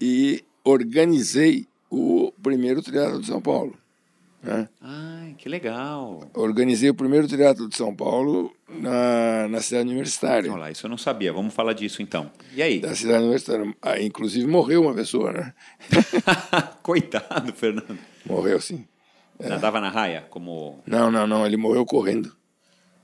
e organizei o primeiro triatlo de São Paulo. Né? Ai, que legal. Organizei o primeiro triatlo de São Paulo na, na cidade universitária. Olha lá, isso eu não sabia. Vamos falar disso então. E aí? Da cidade universitária. Ah, inclusive morreu uma pessoa, né? Coitado, Fernando. Morreu, sim. É. Nadava na raia? como? Não, não, não. Ele morreu correndo.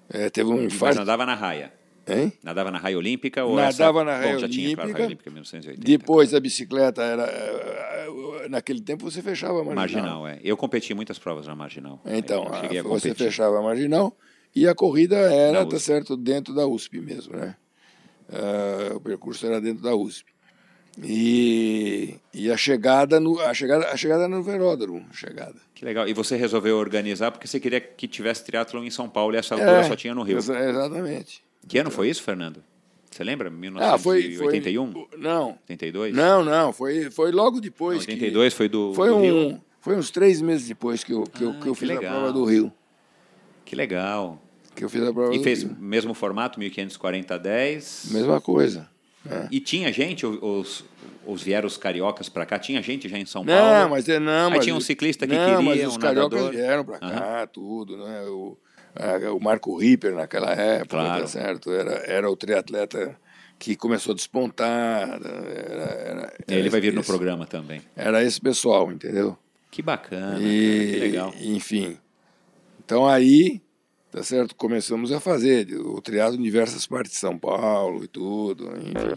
É, teve um infarto. Mas nadava na raia? Hein? Nadava na raia olímpica ou Nadava essa... na raia Bom, já olímpica. Tinha, claro, raia olímpica 1980. Depois a bicicleta era eh, naquele tempo você fechava a marginal. Marginal, é. Eu competi muitas provas na marginal. Então, a, você fechava a marginal e a corrida era, tá certo, dentro da USP mesmo, né? Uh, o percurso era dentro da USP. E, e a chegada no a chegada a chegada no velódromo, chegada. Que legal. E você resolveu organizar porque você queria que tivesse triatlon em São Paulo e essa altura é, só tinha no Rio. Exatamente. Que ano foi isso, Fernando? Você lembra? 1981? Ah, foi, foi, não. 82? Não, não, foi, foi logo depois. Não, 82 que, foi do, foi do um, Rio? Foi uns três meses depois que eu, que ah, eu, que eu fiz legal. a prova do Rio. Que legal. Que eu fiz a prova e do fez Rio. mesmo formato, 1540 a 10? Mesma coisa. É. E tinha gente, os, os vieram os cariocas para cá, tinha gente já em São não, Paulo? Mas, é, não, Aí mas tinha um ciclista que não, queria, mas os um cariocas nadador. vieram para cá, uhum. tudo, né? O, a, o Marco Ripper naquela época, claro. tá certo? Era, era o triatleta que começou a despontar. Era, era, era Ele vai vir esse, no programa também. Era esse pessoal, entendeu? Que bacana, e, que legal. Enfim. Então aí, tá certo? Começamos a fazer o triado em diversas partes de São Paulo e tudo, enfim.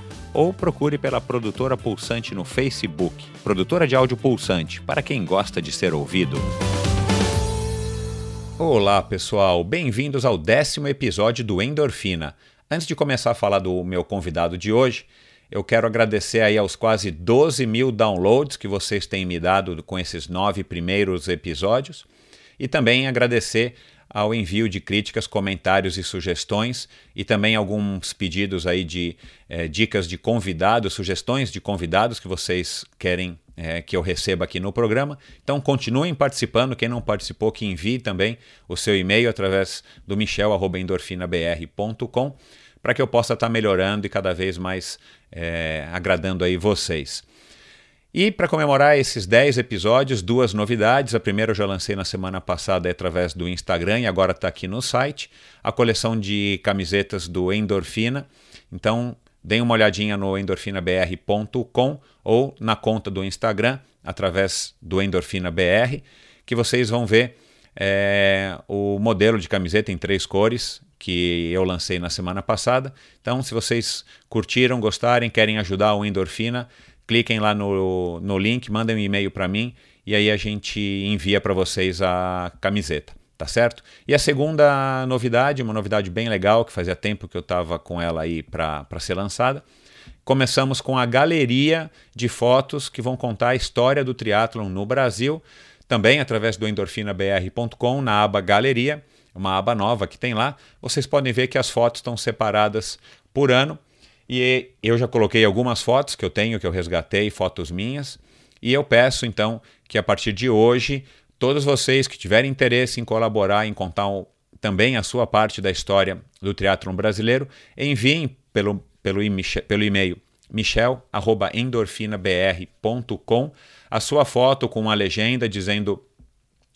ou procure pela produtora Pulsante no Facebook. Produtora de áudio Pulsante, para quem gosta de ser ouvido. Olá, pessoal, bem-vindos ao décimo episódio do Endorfina. Antes de começar a falar do meu convidado de hoje, eu quero agradecer aí aos quase 12 mil downloads que vocês têm me dado com esses nove primeiros episódios e também agradecer ao envio de críticas, comentários e sugestões e também alguns pedidos aí de é, dicas de convidados, sugestões de convidados que vocês querem é, que eu receba aqui no programa. Então continuem participando, quem não participou que envie também o seu e-mail através do michel@endorfinabr.com para que eu possa estar melhorando e cada vez mais é, agradando aí vocês. E para comemorar esses 10 episódios, duas novidades. A primeira eu já lancei na semana passada através do Instagram e agora está aqui no site. A coleção de camisetas do Endorfina. Então, deem uma olhadinha no endorfinabr.com ou na conta do Instagram, através do EndorfinaBR, que vocês vão ver é, o modelo de camiseta em três cores que eu lancei na semana passada. Então, se vocês curtiram, gostarem, querem ajudar o Endorfina, cliquem lá no, no link, mandem um e-mail para mim e aí a gente envia para vocês a camiseta, tá certo? E a segunda novidade, uma novidade bem legal, que fazia tempo que eu estava com ela aí para ser lançada, começamos com a galeria de fotos que vão contar a história do triatlon no Brasil, também através do endorfinabr.com, na aba Galeria, uma aba nova que tem lá. Vocês podem ver que as fotos estão separadas por ano e eu já coloquei algumas fotos que eu tenho, que eu resgatei, fotos minhas. E eu peço então que a partir de hoje, todos vocês que tiverem interesse em colaborar, em contar também a sua parte da história do teatro brasileiro, enviem pelo, pelo, pelo e-mail michel.endorfinabr.com a sua foto com uma legenda dizendo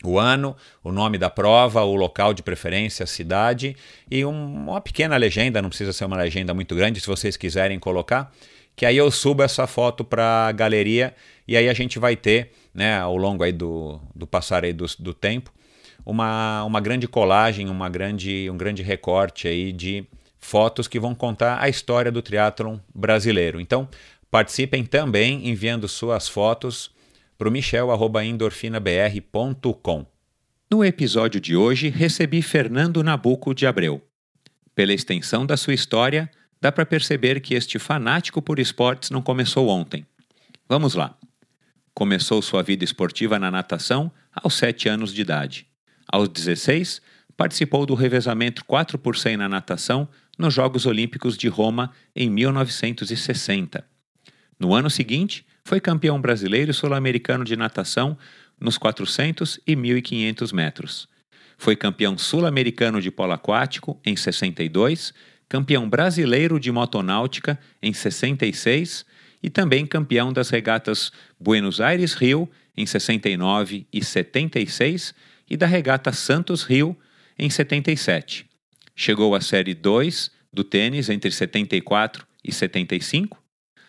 o ano, o nome da prova, o local de preferência, a cidade e um, uma pequena legenda, não precisa ser uma legenda muito grande se vocês quiserem colocar, que aí eu subo essa foto para a galeria e aí a gente vai ter, né, ao longo aí do, do passar aí do, do tempo, uma, uma grande colagem, uma grande, um grande recorte aí de fotos que vão contar a história do triatlon brasileiro. Então, participem também enviando suas fotos para o michel.endorfinabr.com. No episódio de hoje, recebi Fernando Nabuco de Abreu. Pela extensão da sua história, dá para perceber que este fanático por esportes não começou ontem. Vamos lá. Começou sua vida esportiva na natação aos 7 anos de idade. Aos 16, participou do revezamento 4 por 100 na natação nos Jogos Olímpicos de Roma em 1960. No ano seguinte, foi campeão brasileiro e sul-americano de natação nos 400 e 1.500 metros. Foi campeão sul-americano de polo aquático em 62, campeão brasileiro de motonáutica em 66 e também campeão das regatas Buenos Aires-Rio em 69 e 76 e da regata Santos-Rio em 77. Chegou à Série 2 do tênis entre 74 e 75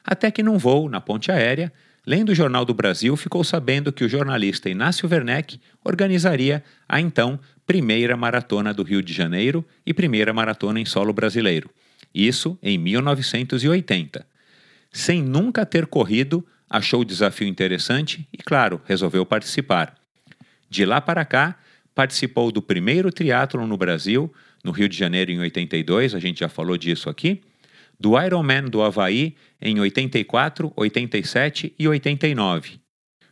até que num voo na ponte aérea, lendo o Jornal do Brasil, ficou sabendo que o jornalista Inácio Werneck organizaria a então primeira maratona do Rio de Janeiro e primeira maratona em solo brasileiro. Isso em 1980. Sem nunca ter corrido, achou o desafio interessante e, claro, resolveu participar. De lá para cá, participou do primeiro triatlon no Brasil, no Rio de Janeiro em 82, a gente já falou disso aqui, do Ironman do Havaí em 84, 87 e 89.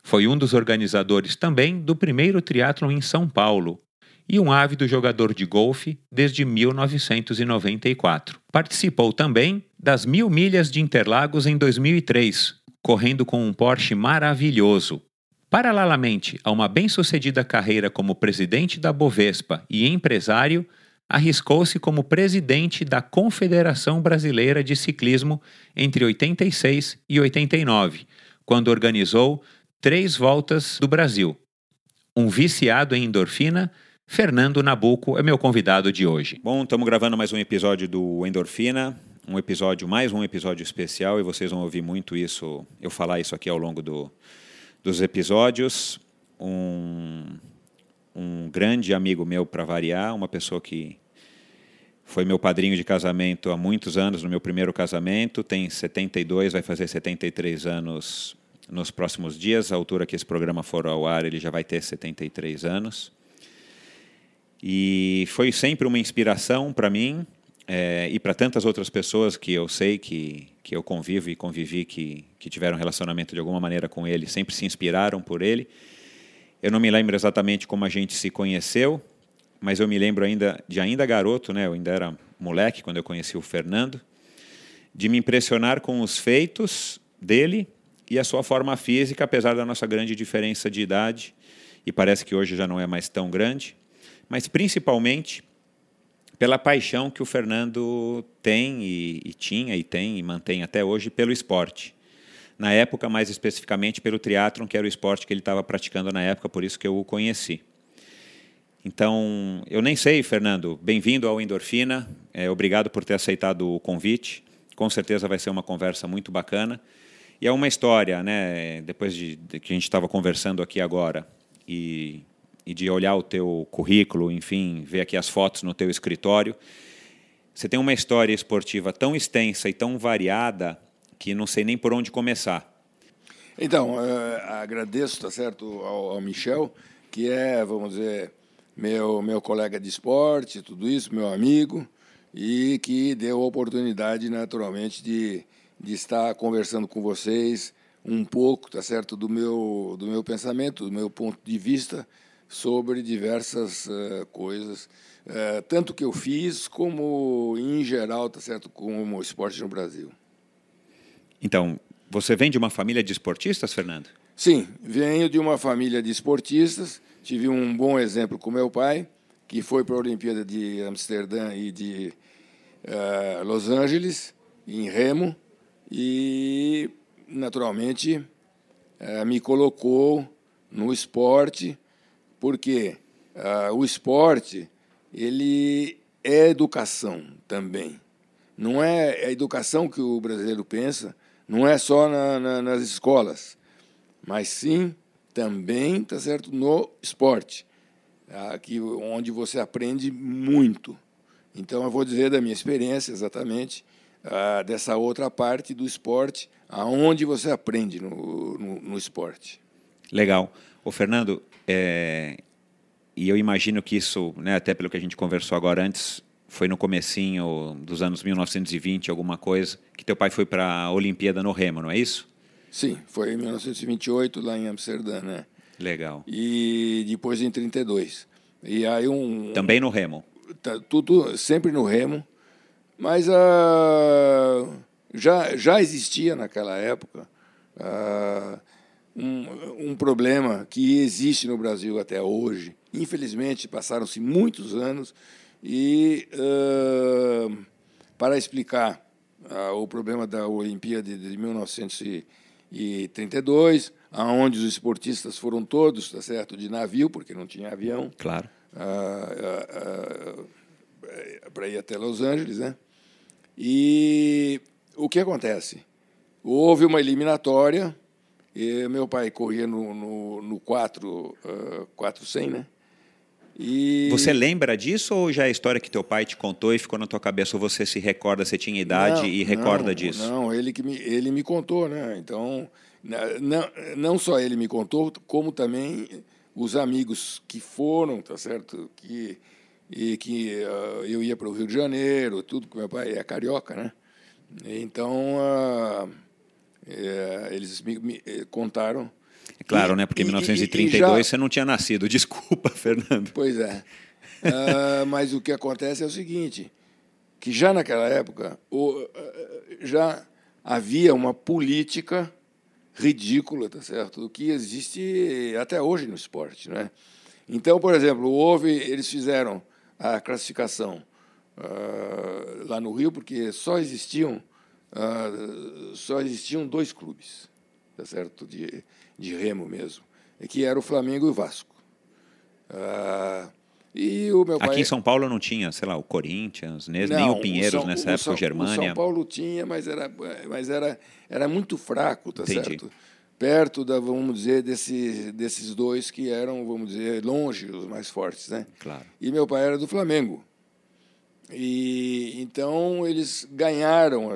Foi um dos organizadores também do primeiro triatlon em São Paulo e um ávido jogador de golfe desde 1994. Participou também das mil milhas de Interlagos em 2003, correndo com um Porsche maravilhoso. Paralelamente a uma bem-sucedida carreira como presidente da Bovespa e empresário, arriscou-se como presidente da Confederação Brasileira de Ciclismo entre 86 e 89, quando organizou três voltas do Brasil. Um viciado em endorfina, Fernando Nabuco é meu convidado de hoje. Bom, estamos gravando mais um episódio do Endorfina, um episódio, mais um episódio especial, e vocês vão ouvir muito isso, eu falar isso aqui ao longo do, dos episódios. Um um grande amigo meu para variar, uma pessoa que foi meu padrinho de casamento há muitos anos, no meu primeiro casamento, tem 72, vai fazer 73 anos nos próximos dias, a altura que esse programa for ao ar, ele já vai ter 73 anos. E foi sempre uma inspiração para mim é, e para tantas outras pessoas que eu sei que, que eu convivo e convivi, que, que tiveram relacionamento de alguma maneira com ele, sempre se inspiraram por ele. Eu não me lembro exatamente como a gente se conheceu, mas eu me lembro ainda de ainda garoto, né? Eu ainda era moleque quando eu conheci o Fernando, de me impressionar com os feitos dele e a sua forma física, apesar da nossa grande diferença de idade, e parece que hoje já não é mais tão grande, mas principalmente pela paixão que o Fernando tem e, e tinha e tem e mantém até hoje pelo esporte na época, mais especificamente pelo triatlon, que era o esporte que ele estava praticando na época, por isso que eu o conheci. Então, eu nem sei, Fernando, bem-vindo ao Endorfina, é, obrigado por ter aceitado o convite, com certeza vai ser uma conversa muito bacana. E é uma história, né, depois de, de que a gente estava conversando aqui agora, e, e de olhar o teu currículo, enfim, ver aqui as fotos no teu escritório, você tem uma história esportiva tão extensa e tão variada que não sei nem por onde começar. Então, uh, agradeço, tá certo, ao, ao, Michel, que é, vamos dizer, meu, meu colega de esporte, tudo isso, meu amigo, e que deu a oportunidade, naturalmente, de, de estar conversando com vocês um pouco, tá certo, do meu, do meu pensamento, do meu ponto de vista sobre diversas uh, coisas, uh, tanto que eu fiz como em geral, tá certo, como esporte no Brasil. Então, você vem de uma família de esportistas, Fernando? Sim, venho de uma família de esportistas. Tive um bom exemplo com meu pai, que foi para a Olimpíada de Amsterdã e de uh, Los Angeles, em remo, e naturalmente uh, me colocou no esporte porque uh, o esporte ele é educação também. Não é a educação que o brasileiro pensa, não é só na, na, nas escolas, mas sim também, tá certo, no esporte, aqui onde você aprende muito. Então eu vou dizer da minha experiência exatamente uh, dessa outra parte do esporte, aonde você aprende no, no, no esporte. Legal. O Fernando, é, e eu imagino que isso, né, até pelo que a gente conversou agora antes, foi no comecinho dos anos 1920, alguma coisa, que teu pai foi para a Olimpíada no Remo, não é isso? Sim, foi em 1928 lá em Amsterdã, né? Legal. E depois em 32. E aí um Também no Remo. Tá, tudo sempre no Remo, mas uh, já já existia naquela época uh, um, um problema que existe no Brasil até hoje. Infelizmente passaram-se muitos anos e uh, para explicar uh, o problema da Olimpíada de 1932, aonde os esportistas foram todos, tá certo, de navio, porque não tinha avião. Claro. Uh, para ir até Los Angeles, né? E o que acontece? Houve uma eliminatória. meu pai corria no, no, no 4, uh, 400, né? E... Você lembra disso ou já é a história que teu pai te contou e ficou na tua cabeça ou você se recorda, você tinha idade não, e recorda não, disso? Não, ele que me, ele me contou, né? Então, não, não só ele me contou, como também os amigos que foram, tá certo? Que e que uh, eu ia para o Rio de Janeiro, tudo, porque meu pai é carioca, né? Então, uh, é, eles me, me contaram é claro, e, né? Porque em 1932 e, e já... você não tinha nascido. Desculpa, Fernando. Pois é. uh, mas o que acontece é o seguinte, que já naquela época o, uh, já havia uma política ridícula, tá certo? Do que existe até hoje no esporte, né? Então, por exemplo, houve, eles fizeram a classificação uh, lá no Rio, porque só existiam só existiam dois clubes, tá certo? De, de remo mesmo, que era o Flamengo e o Vasco. Ah, e o meu pai... Aqui em São Paulo não tinha, sei lá, o Corinthians, nem não, o Pinheiros o São, nessa o época, São, o Germânia. O São Paulo tinha, mas era, mas era, era muito fraco, tá Entendi. certo? Perto da, vamos dizer, desse, desses dois que eram, vamos dizer, longe os mais fortes, né? Claro. E meu pai era do Flamengo. E então eles ganharam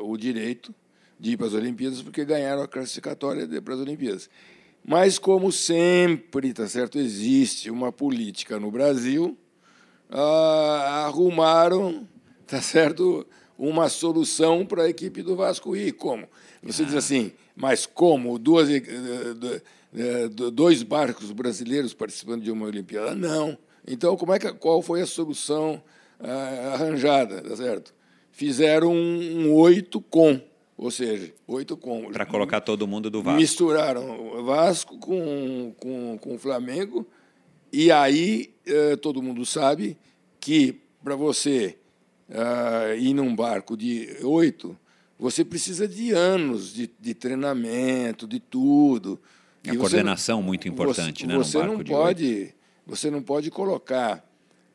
o direito de ir para as Olimpíadas porque ganharam a classificatória para as Olimpíadas. Mas, como sempre, tá certo, existe uma política no Brasil, ah, arrumaram, tá certo, uma solução para a equipe do Vasco ir. Como? Você ah. diz assim, mas como? Duas, eh, dois barcos brasileiros participando de uma Olimpíada? Não. Então, como é que, qual foi a solução ah, arranjada, tá certo? Fizeram um oito com ou seja, oito com. Para colocar todo mundo do Vasco. Misturaram Vasco com, com, com o Flamengo. E aí eh, todo mundo sabe que para você uh, ir num barco de oito, você precisa de anos de, de treinamento, de tudo. A e coordenação você, muito importante, você, né? Você não pode, você não pode colocar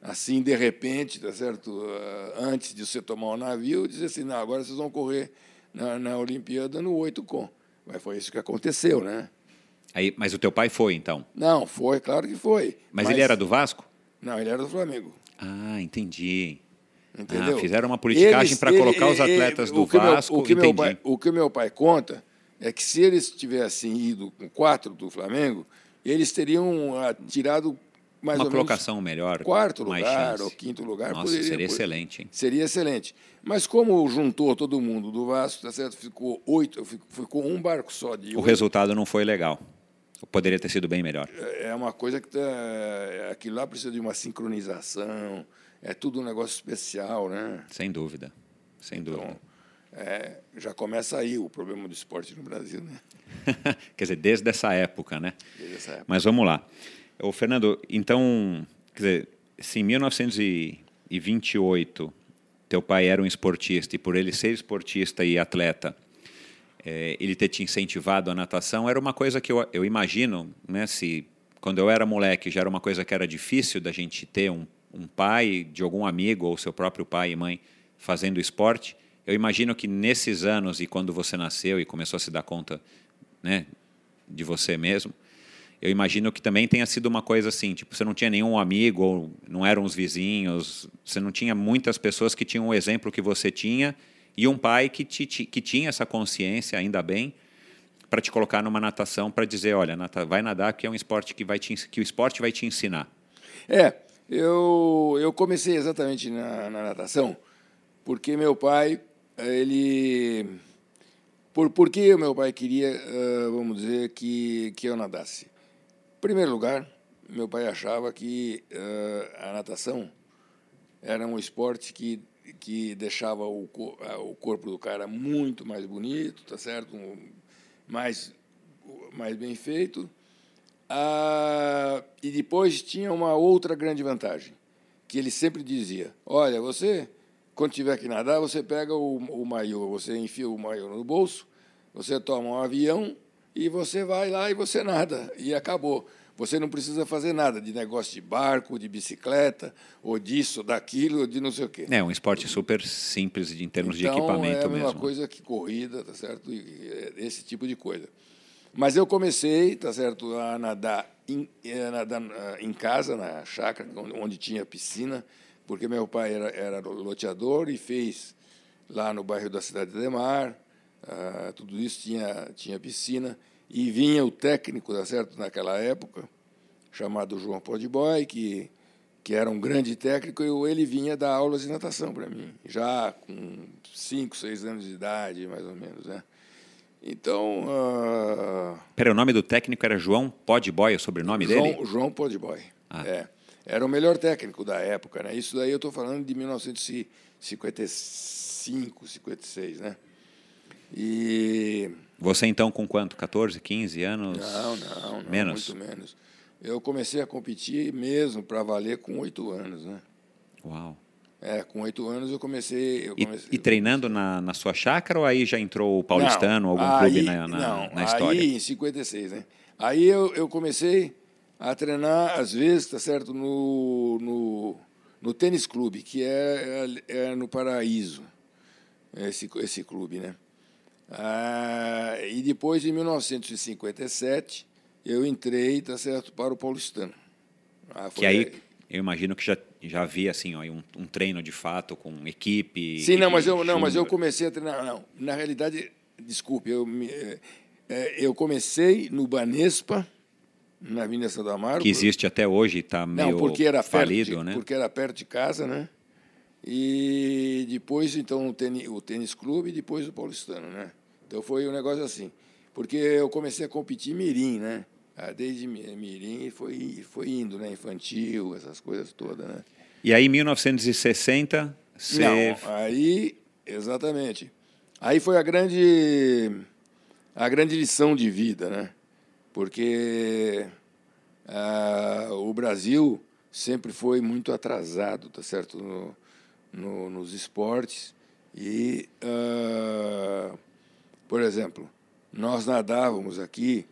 assim de repente, tá certo? Uh, antes de você tomar o um navio, dizer assim, não, agora vocês vão correr na, na Olimpíada no 8 com. Mas foi isso que aconteceu, né? Aí, mas o teu pai foi, então? Não, foi, claro que foi. Mas, mas... ele era do Vasco? Não, ele era do Flamengo. Ah, entendi. Entendeu? Ah, fizeram uma politicagem para colocar os atletas ele, do Vasco. Meu, o, que meu pai, o que meu pai conta é que se eles tivessem ido com quatro do Flamengo, eles teriam ah, tirado mais uma colocação melhor, quarto lugar chance. ou quinto lugar. Nossa, poderia, seria excelente. Hein? Seria excelente. Mas como juntou todo mundo do Vasco, tá certo? Ficou oito, ficou um barco só de. O oito. resultado não foi legal. Poderia ter sido bem melhor. É, é uma coisa que tá, aquilo lá precisa de uma sincronização. É tudo um negócio especial, né? Sem dúvida, sem então, dúvida. É, já começa aí o problema do esporte no Brasil, né? Quer dizer, desde essa época, né? Desde essa época. Mas vamos lá. Ô, Fernando, então, quer dizer, se em 1928 teu pai era um esportista e por ele ser esportista e atleta, é, ele ter te incentivado a natação, era uma coisa que eu, eu imagino, né, se quando eu era moleque, já era uma coisa que era difícil da gente ter um, um pai de algum amigo ou seu próprio pai e mãe fazendo esporte. Eu imagino que nesses anos e quando você nasceu e começou a se dar conta né, de você mesmo, eu imagino que também tenha sido uma coisa assim, tipo, você não tinha nenhum amigo, ou não eram os vizinhos, você não tinha muitas pessoas que tinham o exemplo que você tinha e um pai que, te, que tinha essa consciência, ainda bem, para te colocar numa natação para dizer, olha, vai nadar que é um esporte que vai te, que o esporte vai te ensinar. É, eu, eu comecei exatamente na, na natação porque meu pai, ele por, por que meu pai queria, vamos dizer, que, que eu nadasse? Primeiro lugar, meu pai achava que uh, a natação era um esporte que, que deixava o, o corpo do cara muito mais bonito, tá certo? Mais, mais bem feito. Uh, e depois tinha uma outra grande vantagem, que ele sempre dizia: Olha, você, quando tiver que nadar, você pega o, o maiô, você enfia o maiô no bolso, você toma um avião e você vai lá e você nada, e acabou. Você não precisa fazer nada de negócio de barco, de bicicleta, ou disso, daquilo, de não sei o quê. É um esporte super simples em termos então, de equipamento mesmo. É a mesma mesmo. coisa que corrida, tá certo? Esse tipo de coisa. Mas eu comecei, tá certo, a nadar em, a eh, nadar ah, em casa, na chácara, onde tinha piscina, porque meu pai era, era loteador e fez lá no bairro da Cidade de Mar, Uh, tudo isso tinha, tinha piscina. E vinha o técnico, tá certo, naquela época, chamado João Podboy, que, que era um grande técnico, e ele vinha dar aulas de natação para mim, já com 5, 6 anos de idade, mais ou menos. Né? Então. Uh... Pera, o nome do técnico era João Podboy, o sobrenome João, dele? João Podboy. Ah. É. Era o melhor técnico da época, né? Isso daí eu estou falando de 1955, 56, né? E você então com quanto? 14, 15 anos? Não, não, não menos. muito menos. Eu comecei a competir mesmo para valer com oito anos, né? Uau. É, com oito anos eu comecei. Eu comecei e, e, treinando na, na sua chácara ou aí já entrou o paulistano, não, algum aí, clube na, na, não, na história? Aí em 56, né? Aí eu, eu comecei a treinar, às vezes, tá certo, no, no, no tênis clube, que é, é, é no Paraíso, esse, esse clube, né? Ah, e depois, em 1957, eu entrei, tá certo, para o Paulistano. Ah, que aí, eu imagino que já, já havia assim, ó, um, um treino de fato com equipe. Sim, equipe não, mas eu não, mas eu comecei a treinar. Não, na realidade, desculpe, eu, me, é, eu comecei no Banespa, na Avenida São Amaro. Que existe até hoje, está meio não, porque era falido, perto, né? Porque era perto de casa, né? E depois, então, o tênis, o tênis clube e depois o paulistano, né? Então foi um negócio assim. Porque eu comecei a competir mirim, né? Ah, desde mirim foi, foi indo, né? Infantil, essas coisas todas, né? E aí, em 1960, você... Não, aí, exatamente. Aí foi a grande, a grande lição de vida, né? Porque ah, o Brasil sempre foi muito atrasado, tá certo? No, no, nos esportes. E... Ah, por exemplo, nós nadávamos aqui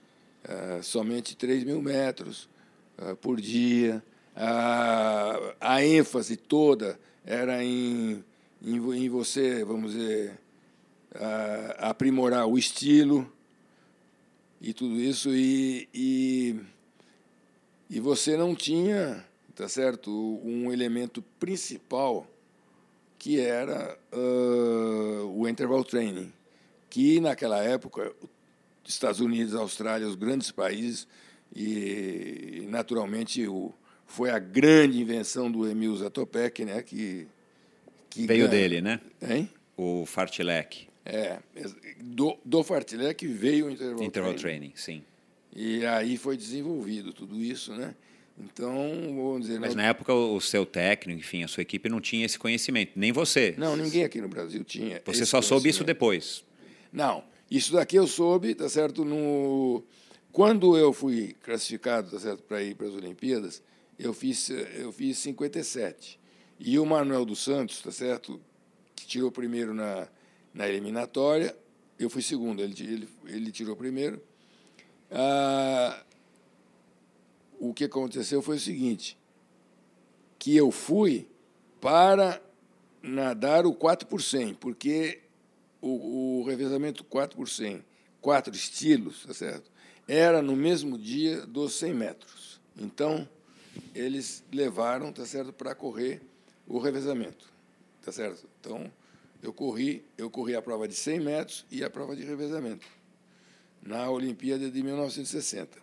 uh, somente 3 mil metros uh, por dia. Uh, a ênfase toda era em, em, em você, vamos dizer, aprimorar o estilo e tudo isso. E, e, e você não tinha, tá certo, um elemento principal que era o interval training que naquela época, Estados Unidos, Austrália, os grandes países, e naturalmente o, foi a grande invenção do Emil Zatopek, né, que, que veio ganha, dele, né? Hein? O fartlek. É, do, do fartlek veio o interval, interval training. training. sim. E aí foi desenvolvido tudo isso, né? Então, vamos dizer. Mas na época o seu técnico, enfim, a sua equipe não tinha esse conhecimento, nem você. Não, ninguém aqui no Brasil tinha. Você só soube isso depois. Não, isso daqui eu soube, tá certo? No quando eu fui classificado, tá certo, para ir para as Olimpíadas, eu fiz eu fiz 57. E o Manuel dos Santos, tá certo, que tirou primeiro na na eliminatória, eu fui segundo, ele ele, ele tirou primeiro. Ah, o que aconteceu foi o seguinte, que eu fui para nadar o 4 por 100, porque o, o revezamento 4 por 100, quatro estilos, tá certo? Era no mesmo dia dos 100 metros. Então, eles levaram, tá certo, para correr o revezamento, tá certo? Então, eu corri, eu corri a prova de 100 metros e a prova de revezamento na Olimpíada de 1960.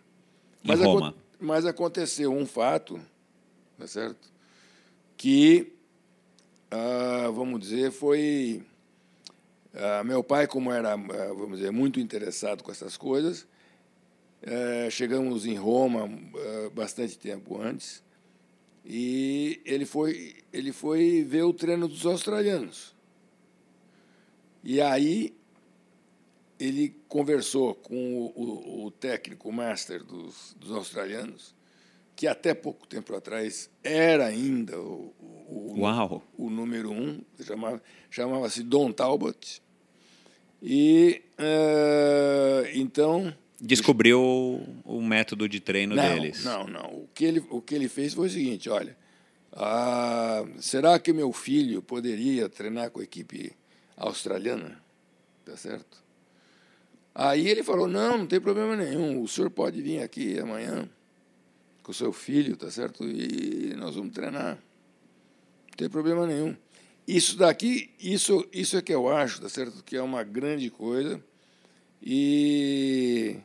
Mas, Roma. mas aconteceu um fato, tá certo? Que, ah, vamos dizer, foi ah, meu pai, como era, ah, vamos dizer, muito interessado com essas coisas, eh, chegamos em Roma ah, bastante tempo antes e ele foi ele foi ver o treino dos australianos. E aí ele conversou com o, o, o técnico master dos, dos, australianos, que até pouco tempo atrás era ainda o, o, o número um, chamava, chamava-se Don Talbot. E uh, então descobriu o método de treino não, deles. Não, não. O que ele o que ele fez foi o seguinte, olha, será que meu filho poderia treinar com a equipe australiana, tá certo? Aí ele falou: não, não tem problema nenhum, o senhor pode vir aqui amanhã com o seu filho, tá certo? E nós vamos treinar. Não tem problema nenhum. Isso daqui, isso, isso é que eu acho, tá certo? Que é uma grande coisa e,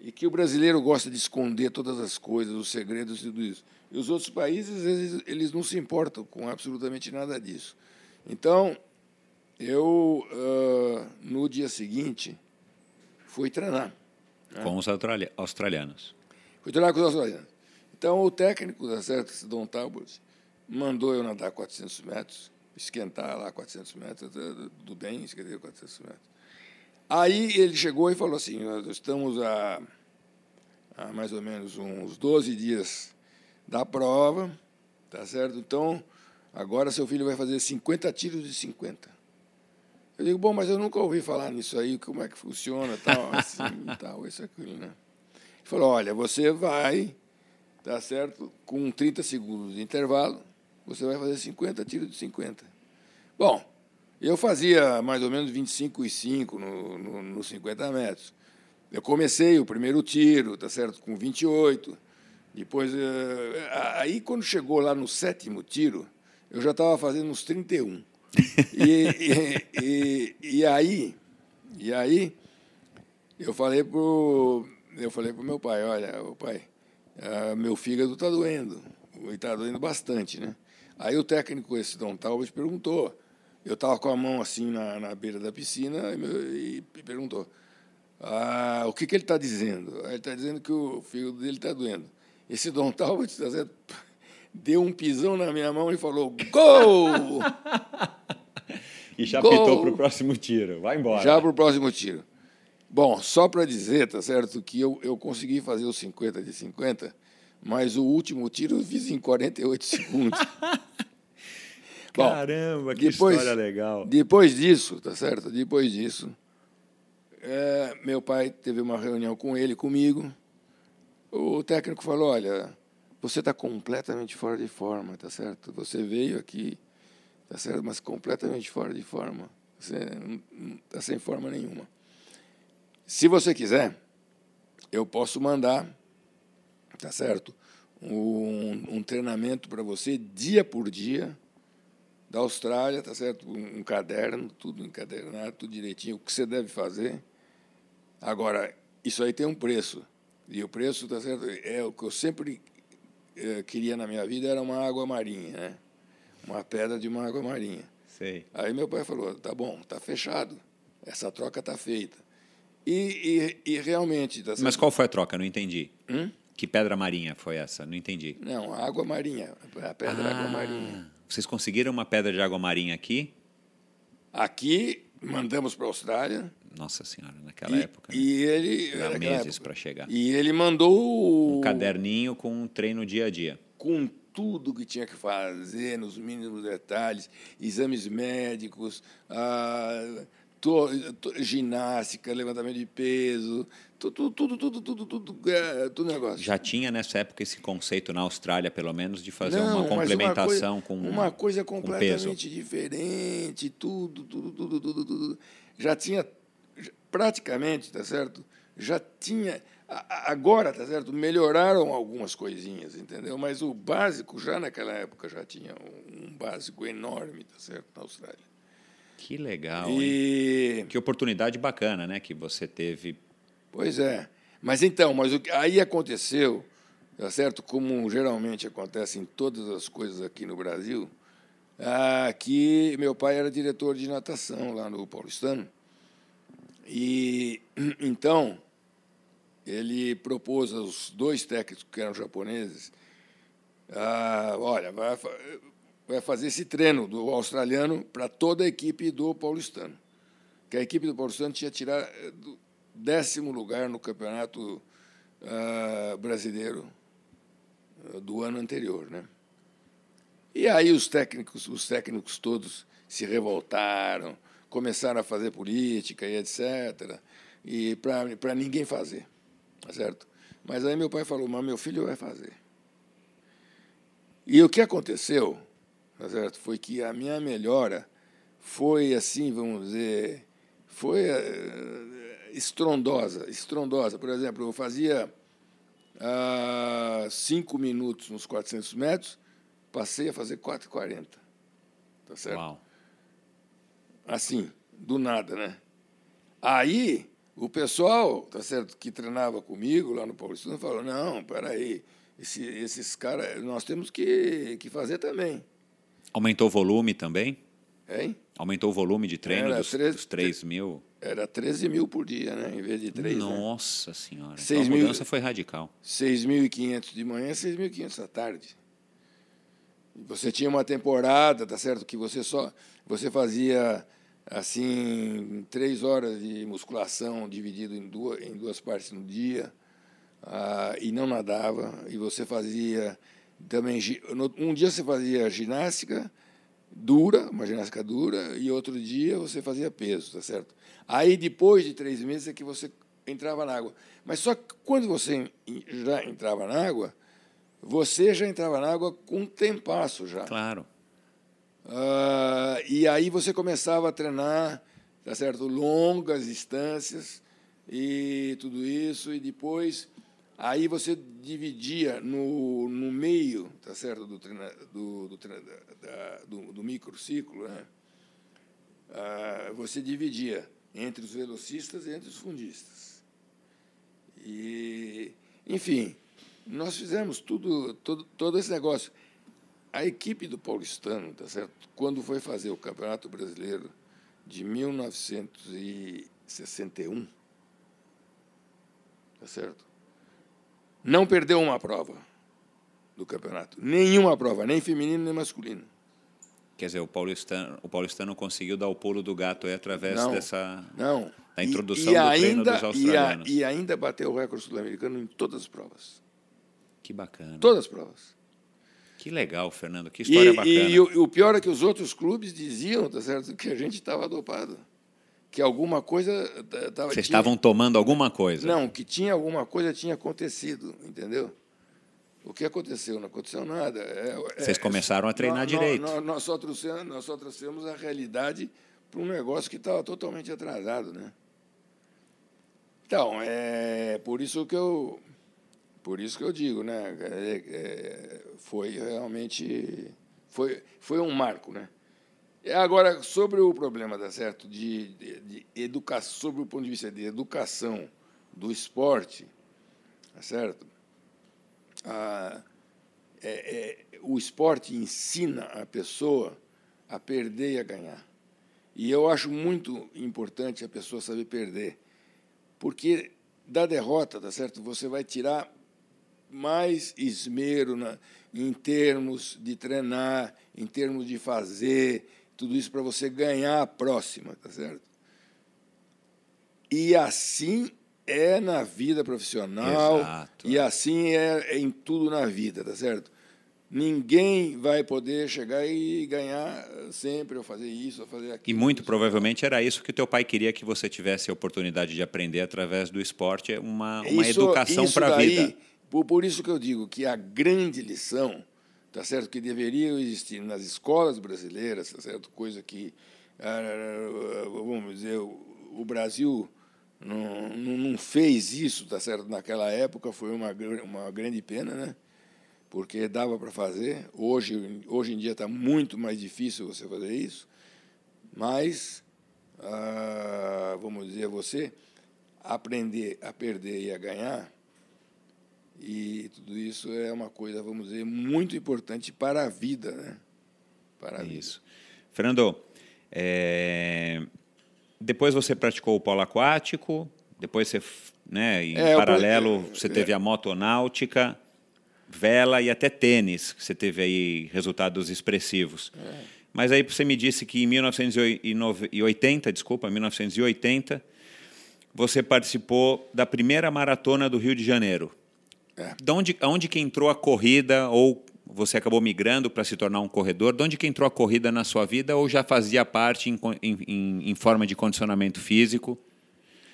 e que o brasileiro gosta de esconder todas as coisas, os segredos e tudo isso. E os outros países, eles, eles não se importam com absolutamente nada disso. Então, eu, uh, no dia seguinte, fui treinar. Né? Com os australianos. Fui treinar com os australianos. Então, o técnico da certa Don Talbot mandou eu nadar 400 metros, esquentar lá 400 metros, tudo bem, esquentei 400 metros. Aí ele chegou e falou assim, nós estamos a, a mais ou menos uns 12 dias da prova, tá certo? Então, agora seu filho vai fazer 50 tiros de 50. Eu digo, bom, mas eu nunca ouvi falar nisso aí, como é que funciona, tal, assim, tal, isso, aquilo, né? Ele falou, olha, você vai, tá certo, com 30 segundos de intervalo, você vai fazer 50 tiros de 50. Bom, eu fazia mais ou menos 25 e 5 no, no, no 50 metros. Eu comecei o primeiro tiro, tá certo, com 28. Depois, eh, aí quando chegou lá no sétimo tiro, eu já estava fazendo uns 31. E, e, e, e, aí, e aí eu falei pro eu falei pro meu pai, olha, o pai, uh, meu fígado está doendo, e está doendo bastante, né? Aí o técnico esse Dom Talbot perguntou, eu estava com a mão assim na, na beira da piscina e, e perguntou, ah, o que, que ele está dizendo? Ele está dizendo que o fígado dele está doendo. Esse Dom Talbot dizendo deu um pisão na minha mão e falou: Gol! e já Gol! pitou para o próximo tiro. Vai embora. Já para o próximo tiro. Bom, só para dizer, tá certo, que eu, eu consegui fazer os 50 de 50, mas o último tiro eu fiz em 48 segundos. Bom, Caramba, que depois, história legal. Depois disso, tá certo? Depois disso, é, meu pai teve uma reunião com ele, comigo. O técnico falou: olha, você está completamente fora de forma, tá certo? Você veio aqui, tá certo? Mas completamente fora de forma. Você não está sem forma nenhuma. Se você quiser, eu posso mandar, tá certo? Um, um treinamento para você dia por dia da Austrália, tá certo? Um, um caderno, tudo encadernado, tudo direitinho, o que você deve fazer. Agora, isso aí tem um preço. E o preço, tá certo? É o que eu sempre eu queria na minha vida era uma água marinha, né? Uma pedra de uma água marinha. Sei. Aí meu pai falou: tá bom, tá fechado, essa troca tá feita. E, e, e realmente. Tá Mas qual foi a troca? Não entendi. Hum? Que pedra marinha foi essa? Não entendi. Não, a água marinha, a pedra ah, água marinha. Vocês conseguiram uma pedra de água marinha aqui? Aqui, mandamos para a Austrália. Nossa Senhora, naquela e, época. Né? E ele. Era meses para chegar. E ele mandou. Um caderninho com um treino dia a dia. Com tudo que tinha que fazer, nos mínimos detalhes, exames médicos, ah, to, to, ginástica, levantamento de peso, tudo, tudo, tudo, tudo, tudo, é, tudo negócio. Já tinha nessa época esse conceito na Austrália, pelo menos, de fazer Não, uma complementação uma coisa, com uma coisa completamente diferente, tudo, tudo, tudo, tudo, tudo. Já tinha praticamente, tá certo? Já tinha agora, tá certo? Melhoraram algumas coisinhas, entendeu? Mas o básico já naquela época já tinha um básico enorme, tá certo, na Austrália. Que legal. E... Hein? Que oportunidade bacana, né, que você teve Pois é. Mas então, mas o que aí aconteceu, tá certo? Como geralmente acontece em todas as coisas aqui no Brasil, ah, que meu pai era diretor de natação lá no Paulistano. E então ele propôs aos dois técnicos que eram japoneses, ah, olha, vai, vai fazer esse treino do australiano para toda a equipe do Paulistano. Que a equipe do Paulistano tinha tirar décimo lugar no campeonato uh, brasileiro uh, do ano anterior, né? E aí os técnicos, os técnicos todos se revoltaram, começaram a fazer política e etc. E para ninguém fazer, tá certo? Mas aí meu pai falou: "Mas meu filho vai fazer". E o que aconteceu, tá certo? Foi que a minha melhora foi assim, vamos dizer, foi uh, estrondosa, estrondosa. Por exemplo, eu fazia ah, cinco minutos nos 400 metros, passei a fazer 4,40. Tá certo? Uau. Assim, do nada, né? Aí, o pessoal, tá certo, que treinava comigo lá no Paulistano falou: não, peraí, esse, esses caras, nós temos que, que fazer também. Aumentou o volume também? Hein? Aumentou o volume de treino Era dos, 3, dos 3 mil? Era 13 mil por dia, né? Em vez de 3. Né? Nossa né? Senhora. 6 então a mil, mudança foi radical. 6.500 de manhã, 6.500 à tarde. Você tinha uma temporada, tá certo? Que você só você fazia assim três horas de musculação dividido em duas, em duas partes no dia ah, e não nadava e você fazia também um dia você fazia ginástica dura, uma ginástica dura, e outro dia você fazia peso, tá certo? Aí, depois de três meses, é que você entrava na água. Mas só que quando você já entrava na água, você já entrava na água com um tempasso já. Claro. Uh, e aí você começava a treinar, tá certo? Longas distâncias e tudo isso, e depois Aí você dividia no, no meio, tá certo, do, treina, do, do, da, do, do microciclo, né? Ah, você dividia entre os velocistas e entre os fundistas. E, enfim, nós fizemos tudo, todo, todo esse negócio. A equipe do Paulistano, tá certo? quando foi fazer o Campeonato Brasileiro de 1961, tá certo? Não perdeu uma prova do campeonato. Nenhuma prova, nem feminino nem masculino. Quer dizer, o paulistano, o paulistano conseguiu dar o pulo do gato aí através não, dessa não. da introdução e, e do ainda, treino dos australianos. E, a, e ainda bateu o recorde sul-americano em todas as provas. Que bacana. Todas as provas. Que legal, Fernando. Que história e, bacana. E, o, o, pior é que os outros clubes diziam, tá certo, que a gente estava dopado que alguma coisa estava. Vocês estavam tomando alguma coisa? Não, que tinha alguma coisa tinha acontecido, entendeu? O que aconteceu? Não aconteceu nada. É, é Vocês começaram a treinar nós, direito. Nós, nós, só trouxemos, nós só trouxemos a realidade para um negócio que estava totalmente atrasado, né? Então, é por isso que eu, por isso que eu digo, né? É, é, foi realmente, foi, foi um marco, né? Agora, sobre o problema, tá certo, de, de, de educação, sobre o ponto de vista de educação do esporte, tá certo? Ah, é, é, o esporte ensina a pessoa a perder e a ganhar. E eu acho muito importante a pessoa saber perder, porque da derrota, tá certo? Você vai tirar mais esmero na, em termos de treinar, em termos de fazer, tudo isso para você ganhar a próxima, tá certo? E assim é na vida profissional Exato. e assim é em tudo na vida, tá certo? ninguém vai poder chegar e ganhar sempre, ou fazer isso, ou fazer aquilo. E muito provavelmente era isso que teu pai queria que você tivesse a oportunidade de aprender através do esporte, uma, uma isso, educação para a vida. Por, por isso que eu digo que a grande lição, tá certo, que deveria existir nas escolas brasileiras, tá certo, coisa que, ah, vamos dizer, o Brasil não, não fez isso, tá certo, naquela época, foi uma, uma grande pena, né? porque dava para fazer. Hoje, hoje em dia está muito mais difícil você fazer isso, mas, ah, vamos dizer, você aprender a perder e a ganhar, e tudo isso é uma coisa, vamos dizer, muito importante para a vida. Né? Para a isso. Vida. Fernando, é... depois você praticou o polo aquático, depois você, né, em é, paralelo, você teve a motonáutica vela e até tênis, que você teve aí resultados expressivos. É. Mas aí você me disse que em 1980, desculpa, 1980, você participou da primeira maratona do Rio de Janeiro. É. De onde, onde que entrou a corrida ou você acabou migrando para se tornar um corredor? De onde que entrou a corrida na sua vida ou já fazia parte em, em, em forma de condicionamento físico?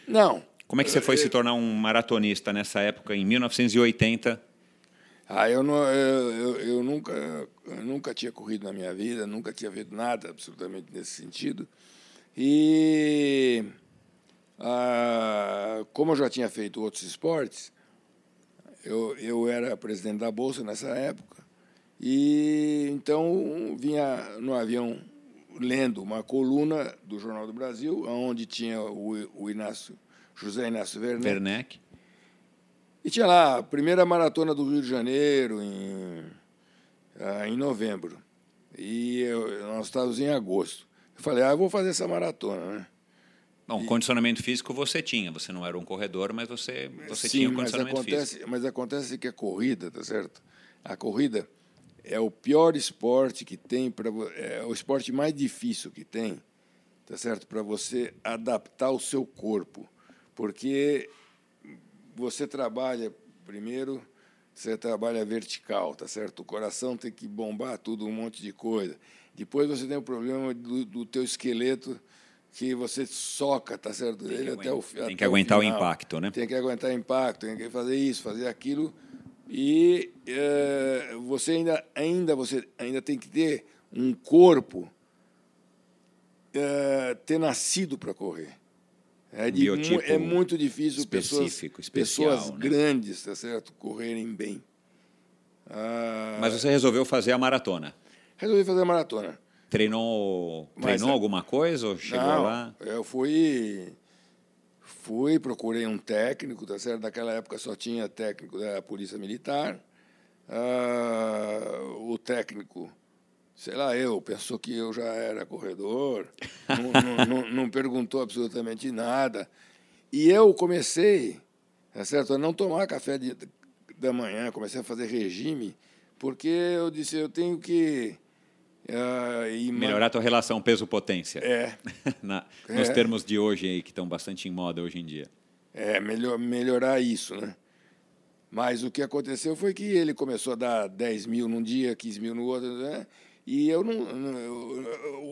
Não. Como é que você foi se tornar um maratonista nessa época, em 1980? Ah, eu, não, eu, eu, eu nunca, eu nunca tinha corrido na minha vida, nunca tinha feito nada absolutamente nesse sentido. E ah, como eu já tinha feito outros esportes, eu, eu era presidente da Bolsa nessa época, e então vinha no avião lendo uma coluna do Jornal do Brasil, onde tinha o, o Inácio, José Inácio Werneck, Werneck e tinha lá a primeira maratona do Rio de Janeiro em, ah, em novembro. E eu, nós estávamos em agosto. Eu falei, ah, eu vou fazer essa maratona, né? Bom, e... condicionamento físico você tinha, você não era um corredor, mas você, você Sim, tinha um condicionamento mas acontece, físico. Mas acontece que a corrida, tá certo? A corrida é o pior esporte que tem, pra, é o esporte mais difícil que tem, tá certo? Para você adaptar o seu corpo. Porque você trabalha primeiro, você trabalha vertical, tá certo? O coração tem que bombar tudo, um monte de coisa. Depois você tem o problema do, do teu esqueleto que você soca, tá certo? Tem Ele até o Tem até que aguentar o, o, impacto, né? Tem que aguentar o impacto, tem que fazer isso, fazer aquilo. E é, você ainda, ainda, você ainda tem que ter um corpo, é, ter nascido para correr. É, de, é muito difícil pessoas, especial, pessoas né? grandes tá certo? correrem bem. Ah, Mas você resolveu fazer a maratona? Resolvi fazer a maratona. Treinou, treinou é- alguma coisa ou chegou não, lá? Eu fui, fui, procurei um técnico, tá certo? Naquela época só tinha técnico da Polícia Militar. Ah, o técnico sei lá, eu, pensou que eu já era corredor, não, não, não, perguntou absolutamente nada. E eu comecei, é certo, a não tomar café de, da manhã, comecei a fazer regime, porque eu disse, eu tenho que... Uh, Melhorar a tua relação peso-potência. É. Na, nos é. termos de hoje, aí, que estão bastante em moda hoje em dia. É, melhor, melhorar isso, né? Mas o que aconteceu foi que ele começou a dar 10 mil num dia, 15 mil no outro, né? E eu não,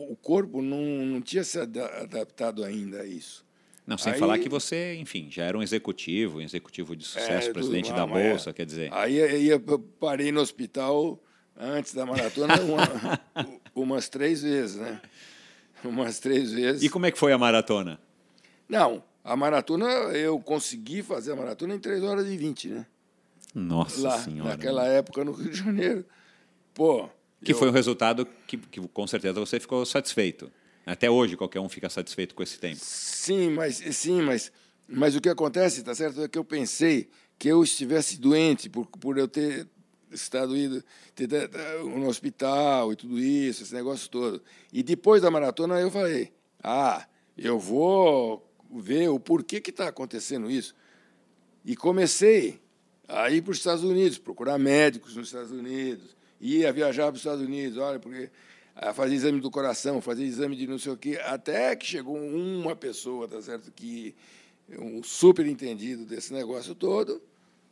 o corpo não, não tinha se adaptado ainda a isso. Não, sem aí, falar que você, enfim, já era um executivo, um executivo de sucesso, é, presidente da Bolsa, é. quer dizer. Aí, aí eu parei no hospital antes da maratona uma, umas três vezes, né? Umas três vezes. E como é que foi a maratona? Não, a maratona, eu consegui fazer a maratona em 3 horas e 20, né? Nossa Lá, Senhora. Naquela época no Rio de Janeiro. Pô, que eu... foi um resultado que, que com certeza você ficou satisfeito. Até hoje qualquer um fica satisfeito com esse tempo. Sim, mas sim, mas mas o que acontece, tá certo, é que eu pensei que eu estivesse doente por, por eu ter estado ido no hospital e tudo isso, esse negócio todo. E depois da maratona eu falei: "Ah, eu vou ver o porquê que está acontecendo isso". E comecei a ir para os Estados Unidos, procurar médicos nos Estados Unidos, ia viajar para os Estados Unidos, olha, porque ah, fazia exame do coração, fazia exame de não sei o quê, até que chegou uma pessoa, tá certo, que um super entendido desse negócio todo,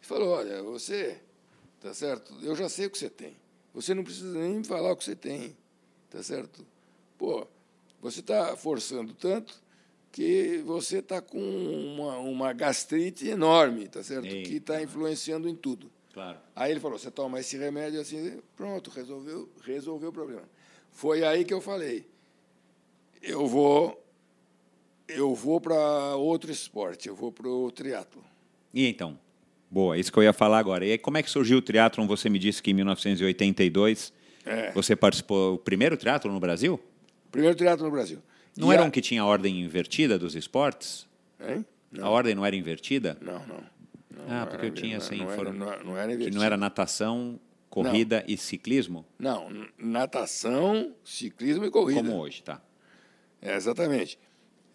e falou, olha, você, tá certo, eu já sei o que você tem. você não precisa nem me falar o que você tem, tá certo? Pô, você está forçando tanto que você está com uma, uma gastrite enorme, tá certo? Que está influenciando em tudo. Claro. Aí ele falou: você toma esse remédio assim, pronto, resolveu, resolveu o problema. Foi aí que eu falei: eu vou, eu vou para outro esporte, eu vou para o triatlo. E então? Boa, isso que eu ia falar agora. E aí, como é que surgiu o triatlon? Você me disse que em 1982 é. você participou do primeiro triatlon no Brasil? Primeiro triatlon no Brasil. Não e era a... um que tinha a ordem invertida dos esportes? Hein? A ordem não era invertida? Não, não. não ah, porque eu tinha assim, não, foram... não, não era invertida. Que não era natação, corrida e ciclismo? Não, natação, ciclismo e corrida. Como hoje, tá. É, exatamente.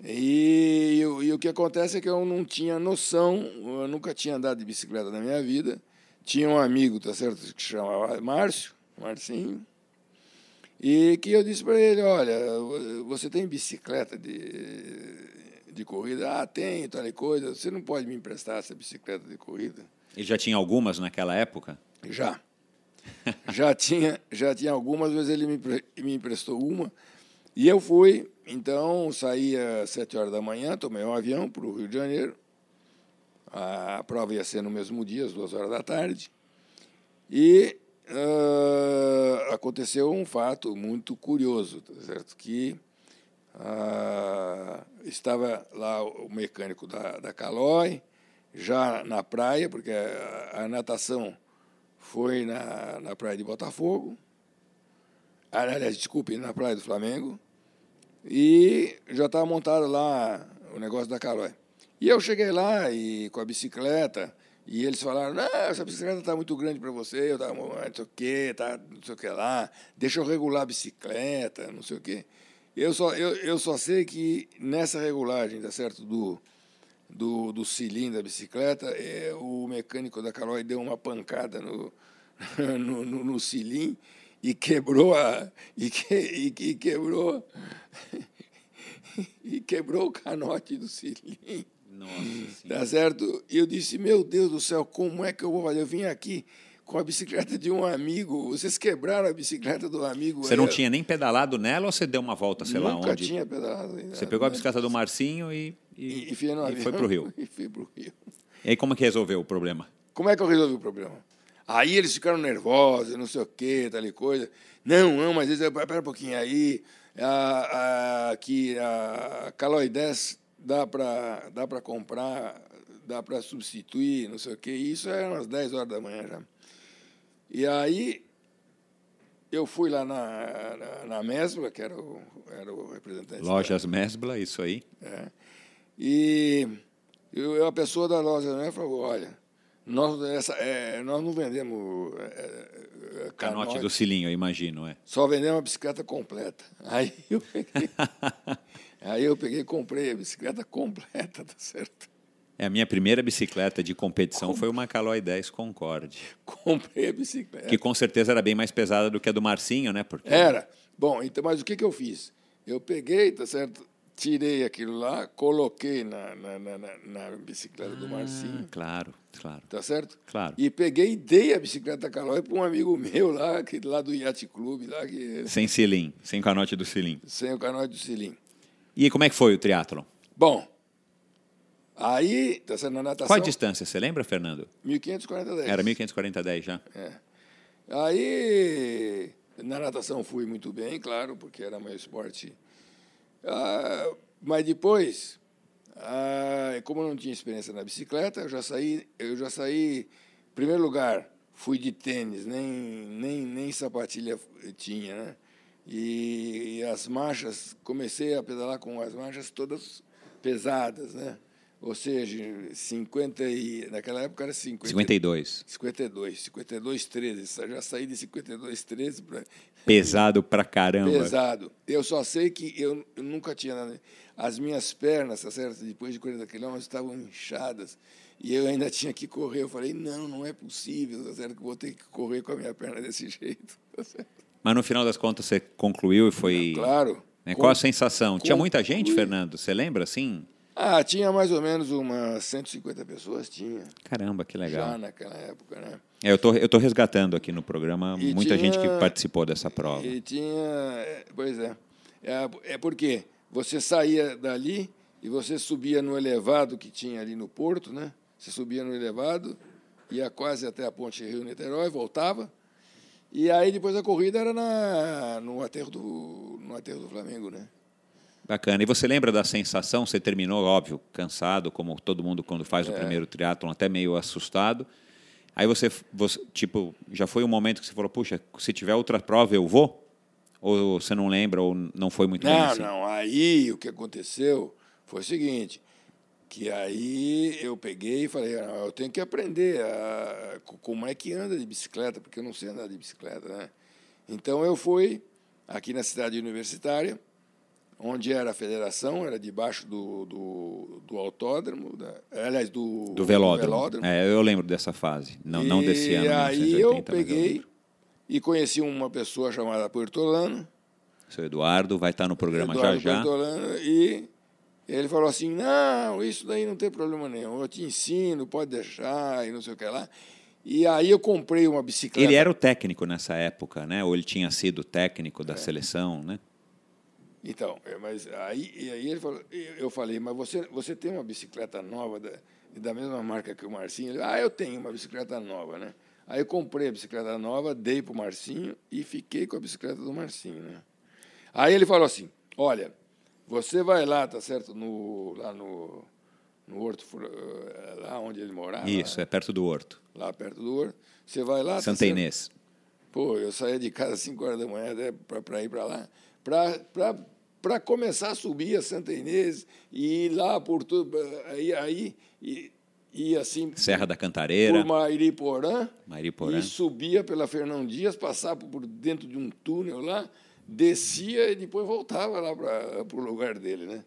E, e, e, o que acontece é que eu não tinha noção, eu nunca tinha andado de bicicleta na minha vida. Tinha um amigo, tá certo, que chamava Márcio, Marcinho, e que eu disse para ele, olha, você tem bicicleta de, de corrida? Ah, tenho, tal e coisa. Você não pode me emprestar essa bicicleta de corrida? Ele já tinha algumas naquela época? Já. já tinha, já tinha algumas, mas ele me, me emprestou uma. E eu fui, então saí às sete horas da manhã, tomei um avião para o Rio de Janeiro. A prova ia ser no mesmo dia, às duas horas da tarde. E uh, aconteceu um fato muito curioso, tá certo? Que uh, estava lá o mecânico da, da Calói, já na praia, porque a, a natação foi na, na praia de Botafogo, aliás, desculpe, na praia do Flamengo, e já estava montado lá o negócio da Calói. E eu cheguei lá e com a bicicleta, e eles falaram, não, essa bicicleta está muito grande para você, eu estava, não sei o quê, tá, não sei o que lá, deixa eu regular a bicicleta, não sei o quê. Eu só, eu, eu só sei que nessa regulagem, tá certo, do, do, do cilindro da bicicleta, é, o mecânico da Calói deu uma pancada no, no, no, no cilindro e quebrou a e, que, e, e quebrou e quebrou o canote do cilindro. Nossa Tá certo? E eu disse, meu Deus do céu, como é que eu vou fazer? Eu vim aqui com a bicicleta de um amigo. Vocês quebraram a bicicleta do amigo. Você não tinha nem pedalado nela ou você deu uma volta, sei Nunca lá onde? Nunca tinha pedalado. Ainda. Você pegou a bicicleta do Marcinho e, e, e, e foi para o Rio. E fui para o Rio. E aí como é que resolveu o problema? Como é que eu resolvi o problema? Aí eles ficaram nervosos, não sei o quê, tal e coisa. Não, não, mas eles, espera um pouquinho aí, a, a, que a Caloi 10 dá para dá comprar, dá para substituir, não sei o quê. Isso era umas 10 horas da manhã já. E aí eu fui lá na, na, na Mesbla, que era o, era o representante. Lojas da... Mesbla, isso aí. É. E eu, a pessoa da loja né, falou, olha, nós, essa, é, nós não vendemos é, é, canote do cilinho, eu imagino, é. Só vendemos a bicicleta completa. Aí eu peguei, aí eu peguei e comprei a bicicleta completa, tá certo? É, a minha primeira bicicleta de competição Com... foi uma Caloi 10 Concorde. Comprei a bicicleta. Que com certeza era bem mais pesada do que a do Marcinho, né? Porque... Era. Bom, então, mas o que, que eu fiz? Eu peguei, tá certo? Tirei aquilo lá, coloquei na, na, na, na bicicleta ah, do Marcinho. Claro, claro. Tá certo? Claro. E peguei e dei a bicicleta da Calói para um amigo meu lá, que, lá do Yacht Clube. Lá, que... Sem cilim, sem canote do cilim. Sem o canote do cilim. E como é que foi o triatlon? Bom, aí, tá sendo na natação... Qual a distância, você lembra, Fernando? 1540 Era 1540 10 já? É. Aí, na natação fui muito bem, claro, porque era meu esporte ah, mas depois, ah, como eu não tinha experiência na bicicleta, eu já saí, eu já saí, em primeiro lugar, fui de tênis, nem, nem, nem sapatilha tinha, né? E, e as marchas, comecei a pedalar com as marchas todas pesadas, né? Ou seja, 50 e naquela época era 50, 52. 52, 52 13. Já saí de 52 13 para pesado pra caramba. Pesado. Eu só sei que eu, eu nunca tinha as minhas pernas, tá certo? Depois de 40 quilômetros estavam inchadas e eu ainda tinha que correr. Eu falei: "Não, não é possível, tá certo? Que vou ter que correr com a minha perna desse jeito". Tá Mas no final das contas você concluiu e foi Claro. Né? Qual a sensação? Com... Tinha muita gente, Fernando? Você lembra assim? Ah, tinha mais ou menos umas 150 pessoas, tinha. Caramba, que legal. Já naquela época, né? É, eu tô, eu tô resgatando aqui no programa e muita tinha, gente que participou dessa prova. E tinha, é, pois é, é, é porque você saía dali e você subia no elevado que tinha ali no porto, né? Você subia no elevado, ia quase até a ponte Rio-Niterói, voltava, e aí depois a corrida era na, no, aterro do, no aterro do Flamengo, né? Bacana. E você lembra da sensação? Você terminou, óbvio, cansado, como todo mundo quando faz é. o primeiro triatlon, até meio assustado. Aí você, você, tipo, já foi um momento que você falou, puxa, se tiver outra prova eu vou? Ou você não lembra, ou não foi muito não, bem assim? Não, Aí o que aconteceu foi o seguinte, que aí eu peguei e falei, ah, eu tenho que aprender a, como é que anda de bicicleta, porque eu não sei andar de bicicleta, né? Então eu fui aqui na cidade universitária, onde era a federação, era debaixo do, do, do autódromo, da, aliás, do, do velódromo. Do velódromo. É, eu lembro dessa fase, não, e não desse ano. E aí eu peguei eu e conheci uma pessoa chamada Portolano. Seu Eduardo vai estar no programa Eduardo já já. Portolano, e ele falou assim, não, isso daí não tem problema nenhum, eu te ensino, pode deixar, e não sei o que lá. E aí eu comprei uma bicicleta. Ele era o técnico nessa época, né? Ou ele tinha sido técnico da é. seleção, né? Então, é, mas aí, e aí ele falou, eu falei, mas você, você tem uma bicicleta nova da, da mesma marca que o Marcinho? Ele, ah, eu tenho uma bicicleta nova, né? Aí eu comprei a bicicleta nova, dei para o Marcinho e fiquei com a bicicleta do Marcinho, né? Aí ele falou assim, olha, você vai lá, tá certo, no, lá no, no Horto, eh, lá onde ele morava. Isso, lá, é perto do Horto. Lá perto do Horto. Você vai lá... Tá Santa tá Inês. Pô, eu saía de casa às 5 horas da manhã para ir para lá para começar a subir a Santa Inês e ir lá por tudo. Aí, aí e, e assim. Serra da Cantareira. Por Mairiporã. Mairiporã. E subia pela Fernão Dias, passava por dentro de um túnel lá, descia e depois voltava lá para o lugar dele, né?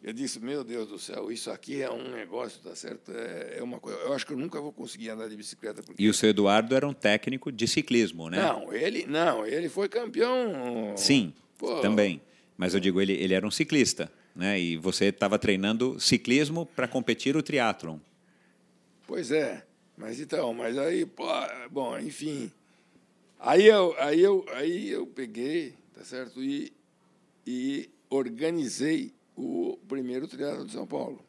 Eu disse, meu Deus do céu, isso aqui é um negócio, tá certo? É, é uma coisa. Eu acho que eu nunca vou conseguir andar de bicicleta. Porque... E o seu Eduardo era um técnico de ciclismo, né? Não, ele não, ele foi campeão. Sim. Pô. Também. Mas eu digo, ele, ele era um ciclista, né? E você estava treinando ciclismo para competir o triatlon. Pois é. Mas então, mas aí, pô, bom, enfim. Aí eu, aí eu, aí eu peguei, tá certo? E, e organizei o primeiro triatlo de São Paulo.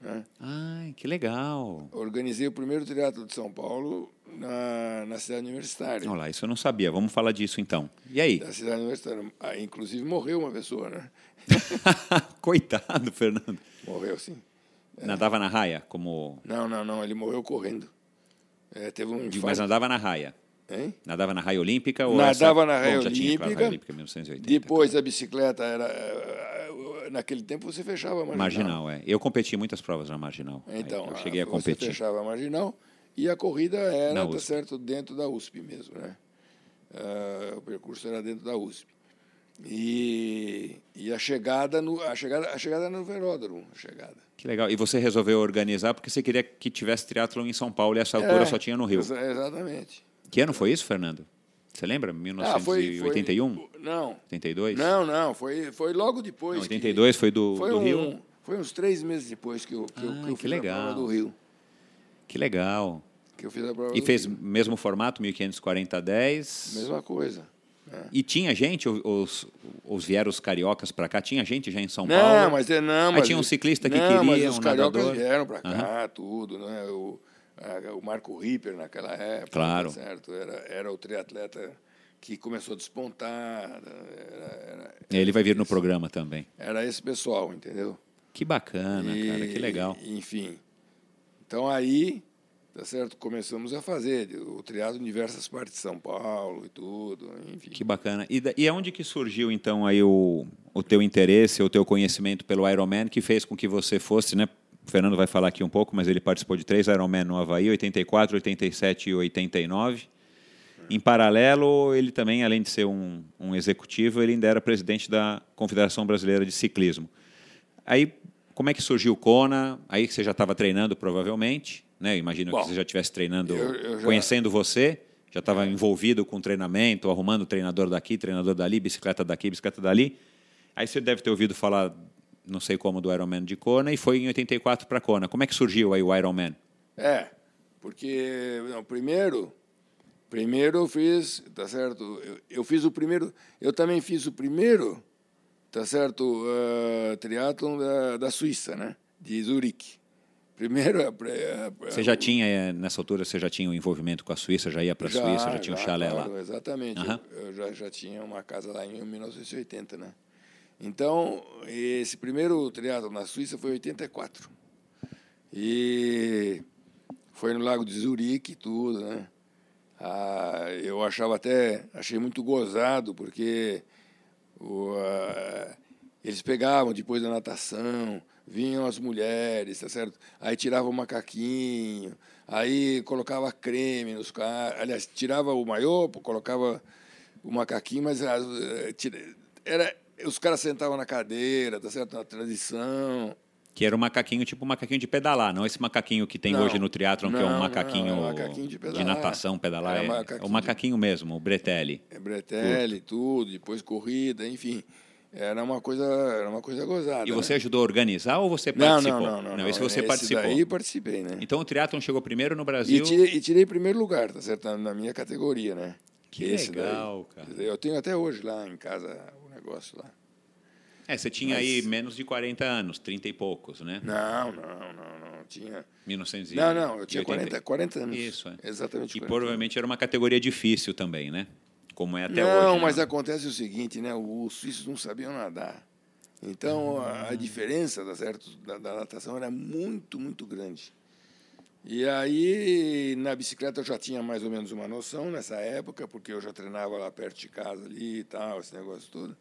Né? Ai, que legal. Organizei o primeiro triatlo de São Paulo na, na cidade universitária. Olha lá, isso eu não sabia. Vamos falar disso então. E aí? Na cidade universitária. Ah, inclusive morreu uma pessoa, né? Coitado, Fernando. Morreu, sim. É. Nadava na raia, como... Não, não, não. Ele morreu correndo. É, teve um Mas nadava na raia. Hein? Nadava na raia olímpica? Ou nadava essa... na raia Bom, olímpica. raia olímpica 1980, depois a bicicleta era... Eh, naquele tempo você fechava a marginal. Marginal, é. Eu competi muitas provas na marginal. Então, eu cheguei a competir. Você fechava a marginal e a corrida era, tá certo, dentro da USP mesmo, né? Uh, o percurso era dentro da USP. E, e a chegada no a chegada a chegada no velódromo, a chegada. Que legal. E você resolveu organizar porque você queria que tivesse triatlo em São Paulo e essa altura é, só tinha no Rio. Exatamente. Que ano foi isso, Fernando? Você lembra? 1981? Ah, foi, foi, não. 82? Não, não. Foi, foi logo depois. Não, 82 que, foi do, foi do um, Rio? Foi uns três meses depois que eu, que ah, eu, que eu que legal. do Rio. Que legal. Que eu fiz a prova e fez mesmo formato, 1540 10? Mesma coisa. É. E tinha gente, os, os vieram os cariocas para cá, tinha gente já em São não, Paulo? Mas, é, não, Aí mas tinha um ciclista que não, queria, mas os um cariocas nadador. vieram para cá, uhum. tudo, né? O, a, o Marco Ripper naquela época, claro. certo? Era, era o triatleta que começou a despontar. Era, era, Ele vai vir no programa também. Era esse pessoal, entendeu? Que bacana, e, cara, que legal. Enfim. Então aí, tá certo? Começamos a fazer o triado em diversas partes de São Paulo e tudo, enfim. Que bacana. E, e aonde que surgiu então aí o, o teu interesse, o teu conhecimento pelo Ironman que fez com que você fosse, né? O Fernando vai falar aqui um pouco, mas ele participou de três Ironman no Havaí, 84, 87 e 89. Em paralelo, ele também, além de ser um, um executivo, ele ainda era presidente da Confederação Brasileira de Ciclismo. Aí, como é que surgiu o Kona? Aí que você já estava treinando, provavelmente. Né? Imagino Bom, que você já estivesse treinando, eu, eu já... conhecendo você. Já estava envolvido com treinamento, arrumando treinador daqui, treinador dali, bicicleta daqui, bicicleta dali. Aí você deve ter ouvido falar não sei como, do Ironman de Kona e foi em 84 para Kona. Como é que surgiu aí o Ironman? É, porque não, primeiro, primeiro eu fiz, tá certo? Eu, eu, fiz o primeiro, eu também fiz o primeiro, tá certo? Uh, triatlon da, da Suíça, né? De Zurique. Primeiro, a, a, você já tinha eh, nessa altura, você já tinha um envolvimento com a Suíça, já ia para a Suíça, já tinha já, um chalé claro, lá. Exatamente, uhum. eu, eu já, já tinha uma casa lá em 1980, né? Então, esse primeiro triatlo na Suíça foi em 84. E foi no Lago de Zurique tudo, né? Ah, eu achava até, achei muito gozado, porque o, ah, eles pegavam depois da natação, vinham as mulheres, tá certo? Aí tirava o macaquinho, aí colocava creme nos caras, aliás, tirava o maiô, colocava o macaquinho, mas ah, era, os caras sentavam na cadeira, tá certo? Na tradição. Que era um macaquinho, tipo um macaquinho de pedalar, não esse macaquinho que tem não, hoje no triatlon, que é um macaquinho, não, é um macaquinho de, de, natação, pedalar. É, macaquinho é o macaquinho de... mesmo, o bretelli. É bretelli, tudo. depois corrida, enfim. Era uma coisa, era uma coisa gozada. E você né? ajudou a organizar ou você participou? Não, não, não. Não, esse você esse participou. daí participei, né? Então o triatlon chegou primeiro no Brasil. E tirei, e tirei primeiro lugar, tá certo? Na minha categoria, né? Que esse legal, daí. cara. Eu tenho até hoje lá em casa o negócio lá. É, você tinha Mas... aí menos de 40 anos, 30 e poucos, né? Não, não, não, não. Tinha. 1900 Não, não, eu tinha 40, 40 anos. Isso, é. Exatamente. E provavelmente era uma categoria difícil também, né? Como é até não, hoje. Não, né? mas acontece o seguinte, né? Os suíços não sabiam nadar. Então a, a ah. diferença tá certo, da, da natação era muito, muito grande. E aí, na bicicleta eu já tinha mais ou menos uma noção nessa época, porque eu já treinava lá perto de casa ali e tal, esse negócio todo.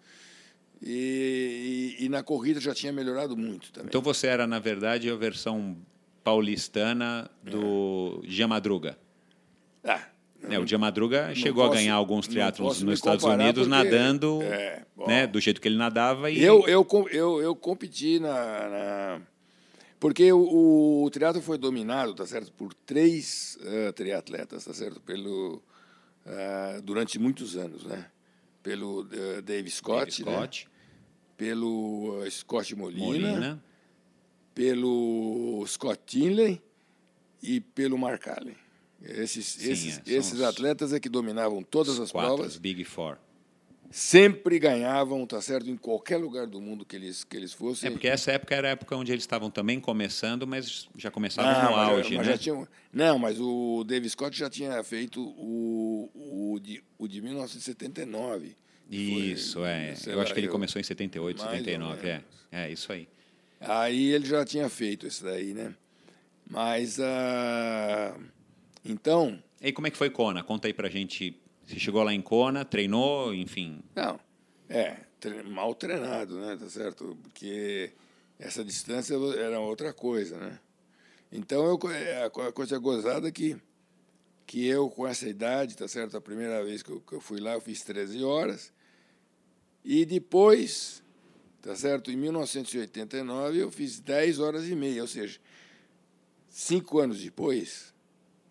E, e, e, na corrida já tinha melhorado muito também. Então você era, na verdade, a versão paulistana do é. Madruga. Ah, é, o Madruga chegou posso, a ganhar alguns triatlons nos Estados Unidos porque, nadando é, né, do jeito que ele nadava. E... Eu, eu, eu, eu competi na, na... Porque o, o triatlo foi dominado, tá certo, por três uh, triatletas, tá certo, pelo uh, durante muitos anos, né? Pelo uh, Dave Scott, Dave Scott. Né? pelo uh, Scott Molina, Molina, pelo Scott Tinley e pelo Mark Allen. Esses, Sim, esses, é, esses atletas é que dominavam todas as quatro, provas. Big Four. Sempre ganhavam, tá certo, em qualquer lugar do mundo que eles, que eles fossem. É porque essa época era a época onde eles estavam também começando, mas já começavam no mas, auge, mas né? Já tinham, não, mas o David Scott já tinha feito o, o, de, o de 1979 isso, foi, é. Eu lá, acho que ele eu, começou em 78, 79, é. É, isso aí. Aí ele já tinha feito isso daí, né? Mas, uh, então... E como é que foi Kona? Conta aí pra gente. Você chegou lá em Kona, treinou, enfim... Não, é, mal treinado, né? Tá certo? Porque essa distância era outra coisa, né? Então, eu, é, a coisa gozada é que, que eu, com essa idade, tá certo? A primeira vez que eu, que eu fui lá, eu fiz 13 horas. E depois, tá certo? Em 1989 eu fiz 10 horas e meia, ou seja, cinco anos depois.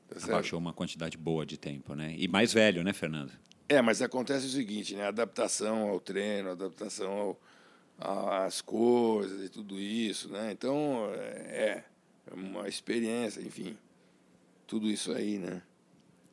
Tá Abaixou uma quantidade boa de tempo, né? E mais velho, né, Fernando? É, mas acontece o seguinte, né? Adaptação ao treino, adaptação às coisas e tudo isso, né? Então, é, é uma experiência, enfim, tudo isso aí, né?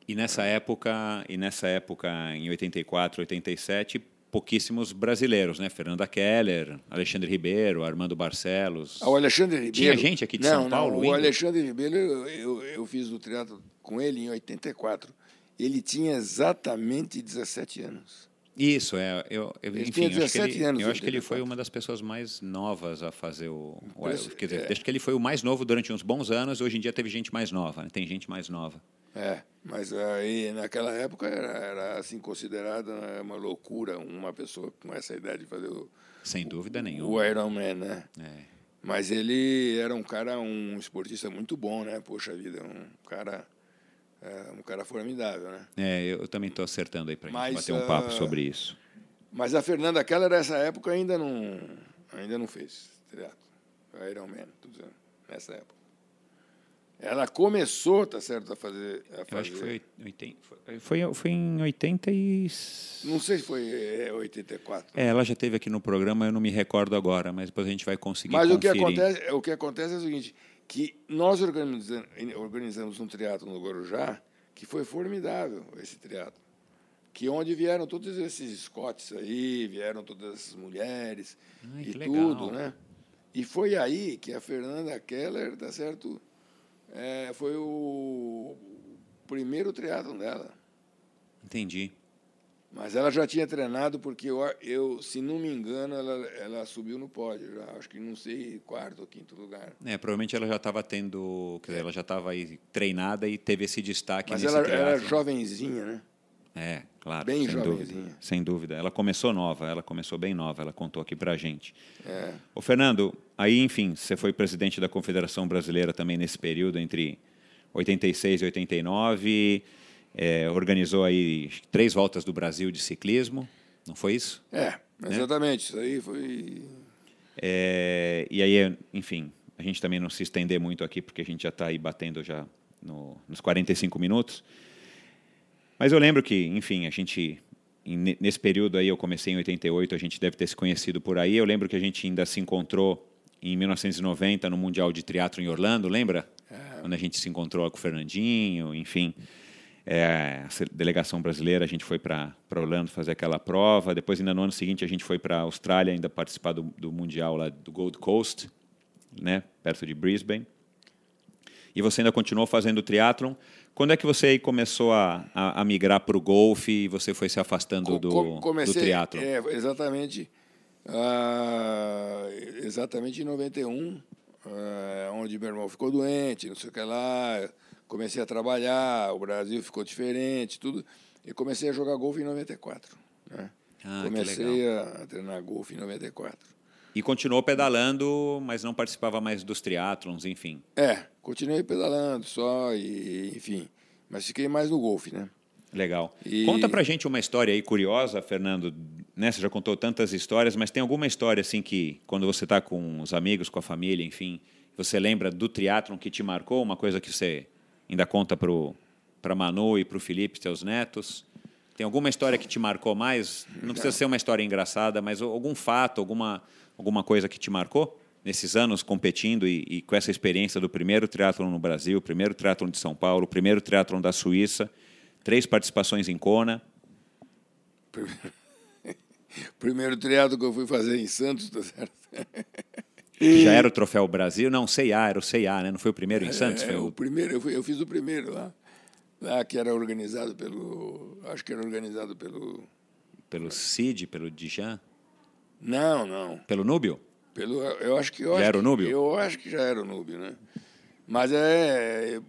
E nessa época, e nessa época em 84, 87, pouquíssimos brasileiros, né? Fernanda Keller, Alexandre Ribeiro, Armando Barcelos. Ah, o Alexandre Ribeiro. Tinha gente aqui de não, São Paulo? Não, o Alexandre Ribeiro, eu, eu, eu, fiz o teatro com ele em 84. Ele tinha exatamente 17 anos. Isso, é. Eu, eu, ele enfim, tinha 17 acho que ele, anos. Eu acho que ele foi uma das pessoas mais novas a fazer o. o quer dizer, é. desde que ele foi o mais novo durante uns bons anos, hoje em dia teve gente mais nova, né? tem gente mais nova. É, mas aí naquela época era, era assim considerada né, uma loucura uma pessoa com essa idade fazer o. Sem dúvida nenhuma. O Iron Man, né? É. Mas ele era um cara, um esportista muito bom, né? Poxa vida, um cara. É, um cara formidável, né? É, eu também estou acertando aí para gente bater um papo uh, sobre isso. Mas a Fernanda Keller, nessa época, ainda não, ainda não fez teatro. Iron Man, tudo nessa época. Ela começou, tá certo, a fazer. A fazer. Acho que foi, 80, foi, foi em 80 e. Não sei se foi é, 84. É, ela já teve aqui no programa, eu não me recordo agora, mas depois a gente vai conseguir. Mas conferir. o que, acontece, o que acontece é o seguinte: que nós organizamos, organizamos um teatro no Guarujá que foi formidável, esse teatro. Que onde vieram todos esses Scots aí, vieram todas essas mulheres Ai, e legal. tudo, né? E foi aí que a Fernanda Keller, tá certo? É, foi o primeiro triatlon dela. Entendi. Mas ela já tinha treinado porque eu, eu se não me engano, ela, ela subiu no pódio já. Acho que não sei, quarto ou quinto lugar. É, provavelmente ela já estava tendo, quer dizer, ela já estava aí treinada e teve esse destaque Mas ela era triatlon. jovenzinha, né? É, claro. Bem sem jovenzinha. dúvida, sem dúvida. Ela começou nova, ela começou bem nova, ela contou aqui pra gente. É. Ô, Fernando, aí, enfim, você foi presidente da Confederação Brasileira também nesse período, entre 86 e 89, é, organizou aí três voltas do Brasil de ciclismo, não foi isso? É, exatamente. Isso aí foi. É, e aí, enfim, a gente também não se estender muito aqui, porque a gente já está aí batendo já no, nos 45 minutos. Mas eu lembro que, enfim, a gente nesse período aí eu comecei em 88, a gente deve ter se conhecido por aí. Eu lembro que a gente ainda se encontrou em 1990 no Mundial de Triatlo em Orlando, lembra? Quando a gente se encontrou com o Fernandinho, enfim. É, a delegação brasileira, a gente foi para Orlando fazer aquela prova. Depois, ainda no ano seguinte, a gente foi para a Austrália ainda participar do, do Mundial lá do Gold Coast, né, perto de Brisbane. E você ainda continuou fazendo triatlon. Quando é que você começou a, a, a migrar para o golfe e você foi se afastando do, co- comecei, do triatlon? É, exatamente. Ah, exatamente em 91, ah, onde meu irmão ficou doente, não sei o que lá. Comecei a trabalhar, o Brasil ficou diferente, tudo. E comecei a jogar golfe em 94. Né? Ah, comecei a, a treinar golfe em 94. E continuou pedalando, mas não participava mais dos triatlons, enfim. É, continuei pedalando só, e, enfim. Mas fiquei mais no golfe, né? Legal. E- Conta pra gente uma história aí curiosa, Fernando. Né? Você já contou tantas histórias, mas tem alguma história assim que, quando você está com os amigos, com a família, enfim, você lembra do triatlon que te marcou? Uma coisa que você ainda conta para Manu e para o Felipe, teus netos? Tem alguma história que te marcou mais? Não precisa ser uma história engraçada, mas algum fato, alguma, alguma coisa que te marcou nesses anos competindo e, e com essa experiência do primeiro triatlon no Brasil, primeiro triatlon de São Paulo, primeiro triatlon da Suíça, três participações em Kona. Primeiro triatlo que eu fui fazer em Santos, tá certo? Já era o Troféu Brasil? Não, CIA, era o CIA, né? Não foi o primeiro em Santos? É, foi o o... primeiro, eu, fui- eu fiz o primeiro lá. Lá que era organizado pelo. Acho que era organizado pelo. Pelo Cid, pelo Dijan, Não, não. pelo Núbio? Pelo, eu acho que. Eu Já acho era o que- Núbio? Eu acho que já era o Núbio, né? Mas é.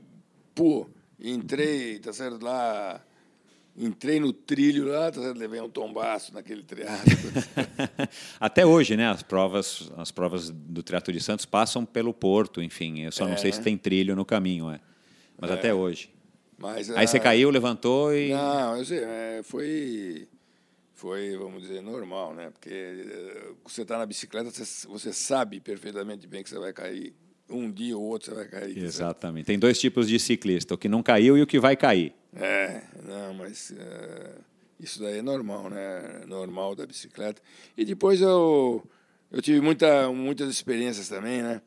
Pô, entrei, tá certo? Lá. Entrei no trilho lá, tá certo? Levei um tombaço naquele triatlo. Até hoje, né? As provas, as provas do Triatlo de Santos passam pelo Porto, enfim. Eu só não É. sei se tem trilho no caminho, é. Mas até hoje. Mas, Aí você ah, caiu, levantou e. Não, eu sei, é, foi, foi, vamos dizer, normal, né? Porque eh, você está na bicicleta, você, você sabe perfeitamente bem que você vai cair. Um dia ou outro você vai cair. Exatamente. Tem dois tipos de ciclista: o que não caiu e o que vai cair. É, não, mas eh, isso daí é normal, né? Normal da bicicleta. E depois eu, eu tive muita, muitas experiências também, né?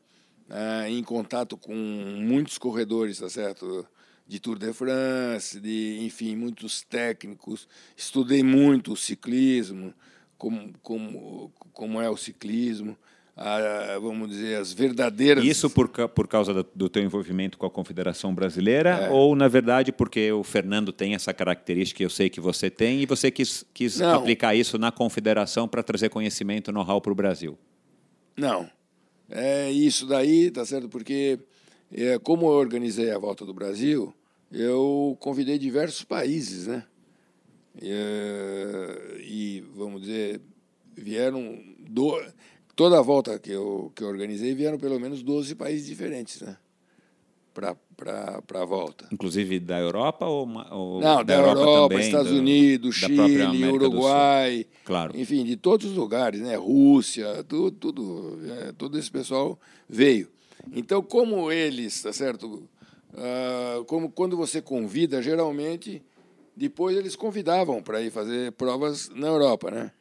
Ah, em contato com muitos corredores, tá certo? De Tour de France, de, enfim, muitos técnicos. Estudei muito o ciclismo, como, como, como é o ciclismo, ah, vamos dizer, as verdadeiras. Isso por, por causa do, do teu envolvimento com a Confederação Brasileira É. ou, na verdade, porque o Fernando tem essa característica que eu sei que você tem e você quis, quis Não. aplicar isso na Confederação para trazer conhecimento, know-how para o Brasil? Não. É isso daí, tá certo? Porque é, como eu organizei a volta do Brasil, eu convidei diversos países, né? É, e vamos dizer, vieram do, toda a volta que eu que eu organizei vieram pelo menos 12 países diferentes, né? Para a volta. Inclusive da Europa ou, ou Não, da, Europa, também, Estados do- Unidos, da Chile? Uruguai, Claro. enfim, de todos os lugares, né? Rússia, tudo, tudo, é, todo esse pessoal veio. Então, como eles, tá certo, uh, como quando você convida, geralmente depois eles convidavam para ir fazer provas na Europa, né?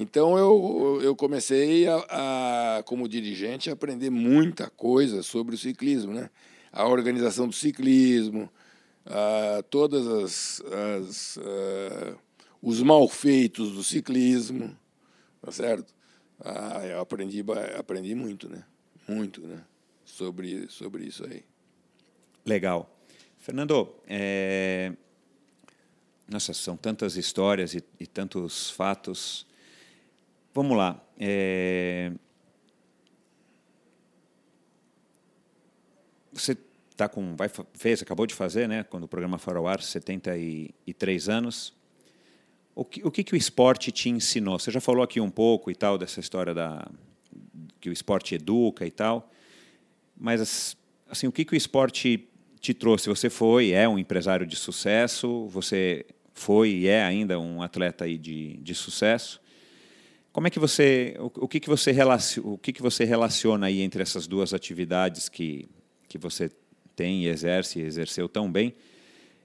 Então eu, eu comecei a, a, como dirigente, a aprender muita coisa sobre o ciclismo, né? A organização do ciclismo, a, todas as, as a, os malfeitos do ciclismo, tá certo? Ah, eu aprendi, aprendi muito, né? Muito, né? Sobre, sobre isso aí. Legal. Fernando, é... nossa, são tantas histórias e, e tantos fatos Vamos lá. É... Você tá com, vai, fez, acabou de fazer, né? Quando o programa foi ao ar, 73 anos. O que, o que, que o esporte te ensinou? Você já falou aqui um pouco e tal dessa história da que o esporte educa e tal, mas assim o que, que o esporte te trouxe? Você foi, é um empresário de sucesso, você foi e é ainda um atleta aí de, de sucesso. Como é que você, o, o que que você relaciona, o que que você relaciona aí entre essas duas atividades que que você tem exerce e exerceu tão bem?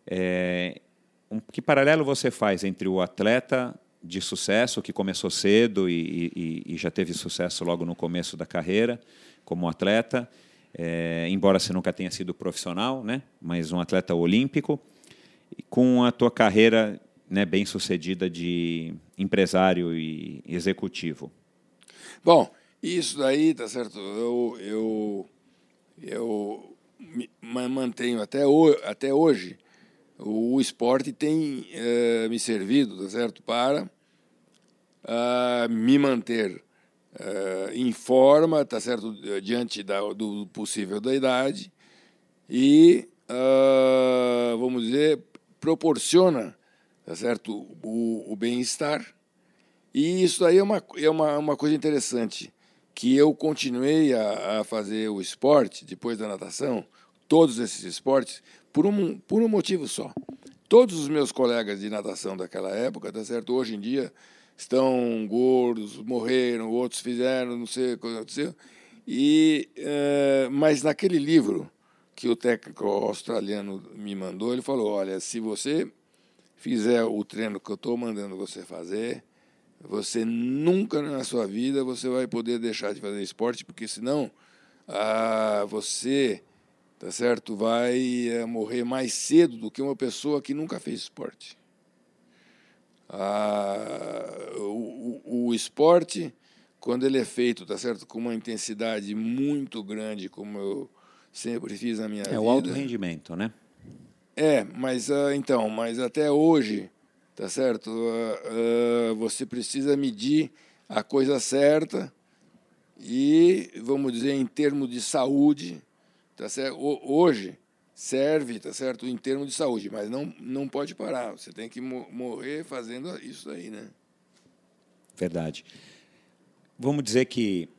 É, um, que paralelo você faz entre o atleta de sucesso que começou cedo e, e, e já teve sucesso logo no começo da carreira como atleta, é, embora você nunca tenha sido profissional, né? Mas um atleta olímpico com a tua carreira né, bem sucedida de empresário e executivo? Bom, isso daí, tá certo? Eu, eu, eu mantenho até, o, até hoje. O esporte tem uh, me servido, tá certo, para uh, me manter uh, em forma, tá certo, diante da, do possível da idade e, vamos dizer, proporciona tá certo? o, o bem-estar. E isso aí é uma, é uma, uma coisa interessante, que eu continuei a, a fazer o esporte, depois da natação, todos esses esportes, por um, por um motivo só. Todos os meus colegas de natação daquela época, tá certo? Hoje em dia estão gordos, morreram, outros fizeram, não sei o que aconteceu. E, uh, mas naquele livro que o técnico australiano me mandou, ele falou: olha, se você fizer o treino que eu estou mandando você fazer, você nunca na sua vida você vai poder deixar de fazer esporte, porque senão ah, você, tá certo, vai é, morrer mais cedo do que uma pessoa que nunca fez esporte. Ah, o, o, o esporte, quando ele é feito, tá certo, com uma intensidade muito grande, como eu sempre fiz na minha é vida. É o alto rendimento, né? É, mas uh, então, mas até hoje, tá certo? Uh, uh, você precisa medir a coisa certa e, vamos dizer, em termos de saúde, tá certo? hoje serve, tá certo? Em termos de saúde, mas não, não pode parar. Você tem que morrer fazendo isso aí, né? Verdade. Vamos dizer que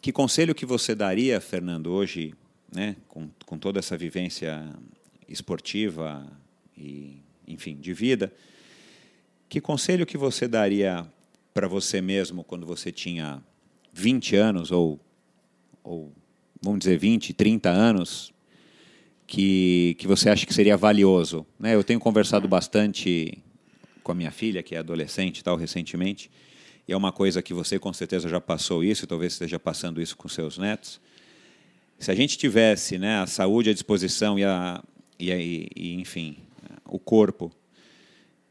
que conselho que você daria, Fernando, hoje, né, com, com toda essa vivência esportiva e, enfim, de vida, que conselho que você daria para você mesmo quando você tinha 20 anos ou, ou vamos dizer 20, 30 anos que, que você acha que seria valioso? Né? Eu tenho conversado bastante com a minha filha, que é adolescente tal, recentemente, e é uma coisa que você com certeza já passou isso, talvez esteja passando isso com seus netos. Se a gente tivesse né, a saúde à disposição e a, e, e, enfim, o corpo